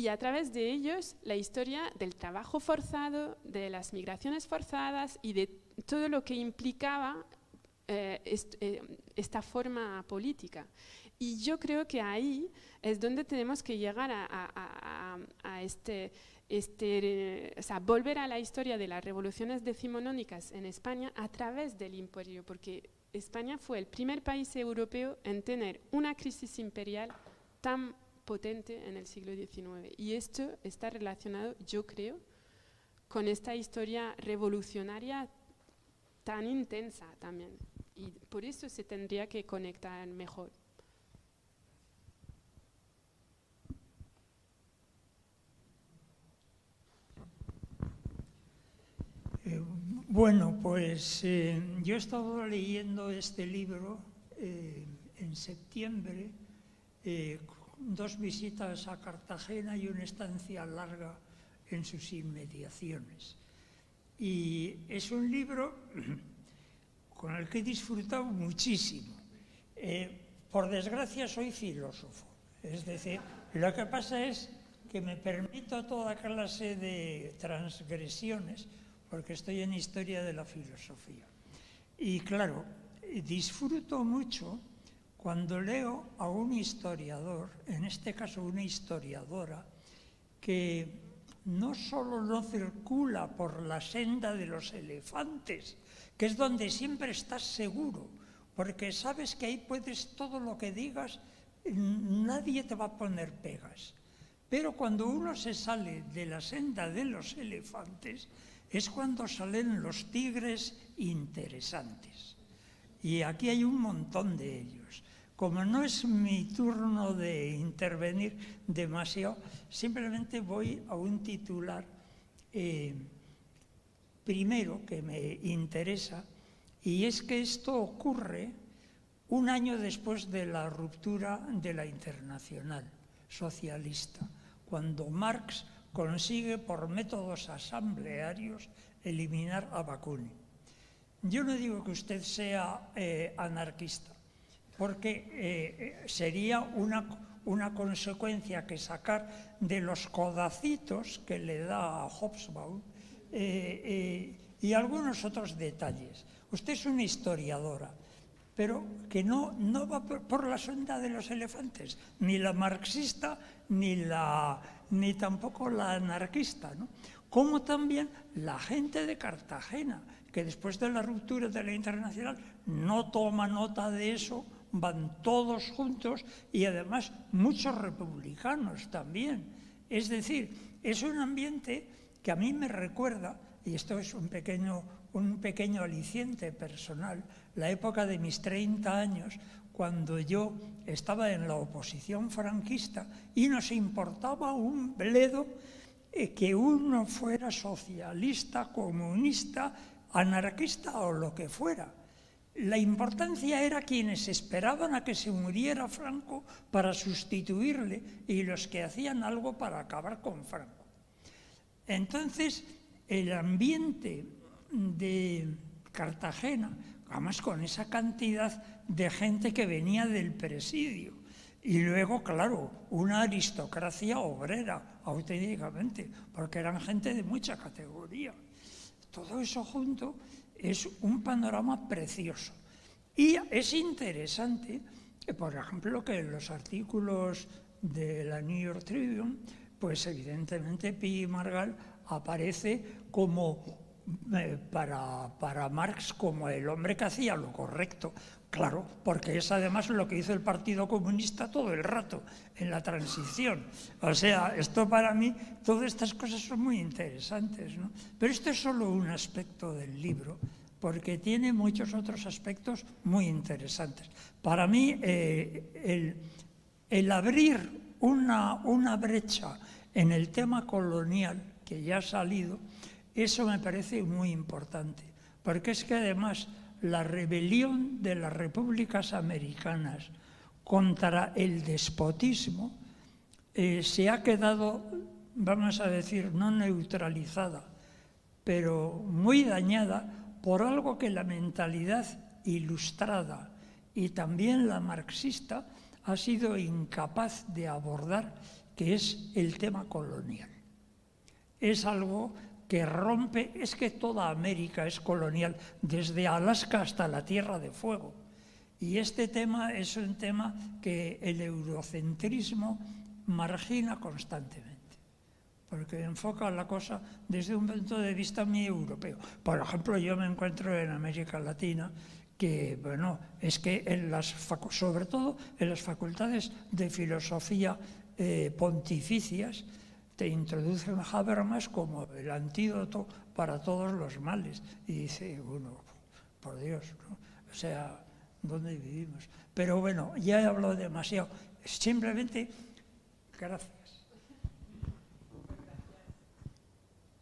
y a través de ellos la historia del trabajo forzado, de las migraciones forzadas y de todo lo que implicaba eh, eh, esta forma política. Y yo creo que ahí es donde tenemos que llegar a, este, este, o sea, volver a la historia de las revoluciones decimonónicas en España a través del imperio, porque España fue el primer país europeo en tener una crisis imperial tan potente en el siglo XIX. Y esto está relacionado, yo creo, con esta historia revolucionaria tan intensa también. Y por eso se tendría que conectar mejor. Eh, bueno, pues eh, yo he estado leyendo este libro eh, en septiembre, dos visitas a Cartagena y una estancia larga en sus inmediaciones. Y es un libro *clears throat* con el que he disfrutado muchísimo. por desgracia soy filósofo, es decir, lo que pasa es que me permito toda clase de transgresiones porque estoy en historia de la filosofía. Y claro, disfruto mucho cuando leo a un historiador, en este caso una historiadora, que no solo no circula por la senda de los elefantes, que es donde siempre estás seguro, porque sabes que ahí puedes todo lo que digas, nadie te va a poner pegas. Pero cuando uno se sale de la senda de los elefantes, es cuando salen los tigres interesantes. Y aquí hay un montón de ellos. Como no es mi turno de intervenir demasiado, simplemente voy a un titular eh, primero que me interesa, y es que esto ocurre un año después de la ruptura de la internacional socialista, cuando Marx consigue por métodos asamblearios eliminar a Bakunin. Yo no digo que usted sea eh, anarquista, porque eh, sería una, una, consecuencia que sacar de los codacitos que le da a Hobsbawm eh, y algunos otros detalles. Usted es una historiadora, pero que no, no va por la sonda de los elefantes, ni la marxista ni la ni tampoco la anarquista, ¿no? como también la gente de Cartagena, que después de la ruptura de la internacional no toma nota de eso, van todos juntos y además muchos republicanos también. Es decir, es un ambiente que a mí me recuerda, y esto es un pequeño, un pequeño aliciente personal, la época de mis 30 años, cuando yo estaba en la oposición franquista y nos importaba un bledo eh, que uno fuera socialista, comunista, anarquista o lo que fuera. La importancia era quienes esperaban a que se muriera Franco para sustituirle y los que hacían algo para acabar con Franco. Entonces, el ambiente de Cartagena, además con esa cantidad de gente que venía del presidio. Y luego, claro, una aristocracia obrera, auténticamente, porque eran gente de mucha categoría. Todo eso junto es un panorama precioso. Y es interesante, por ejemplo, que en los artículos de la New York Tribune, pues evidentemente Pi Margal aparece como eh, para, para, Marx como el hombre que hacía lo correcto. Claro, porque es además lo que hizo el Partido Comunista todo el rato en la transición. O sea, esto para mí, todas estas cosas son muy interesantes. ¿no? Pero esto es solo un aspecto del libro, porque tiene muchos otros aspectos muy interesantes. Para mí, eh, el, el, abrir una, una brecha en el tema colonial que ya ha salido, eso me parece muy importante, porque es que además la rebelión de las repúblicas americanas contra el despotismo eh, se ha quedado, vamos a decir, no neutralizada, pero muy dañada por algo que la mentalidad ilustrada y también la marxista ha sido incapaz de abordar, que es el tema colonial. Es algo que rompe, es que toda América es colonial, desde Alaska hasta la Tierra de Fuego. Y este tema es un tema que el eurocentrismo margina constantemente, porque enfoca la cosa desde un punto de vista muy europeo. Por ejemplo, yo me encuentro en América Latina que, bueno, es que en las, sobre todo en las facultades de filosofía eh, pontificias te introducen Habermas como el antídoto para todos los males. Y dice, bueno, por Dios, ¿no? o sea, ¿dónde vivimos? Pero bueno, ya he hablado demasiado. Simplemente, gracias.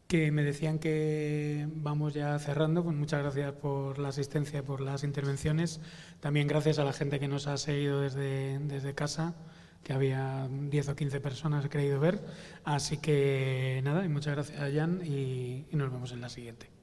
que me decían que vamos ya cerrando. Pues muchas gracias por la asistencia, por las intervenciones. También gracias a la gente que nos ha seguido desde, desde casa, que había 10 o 15 personas he creído ver. Así que nada, y muchas gracias a Jan y, y nos vemos en la siguiente.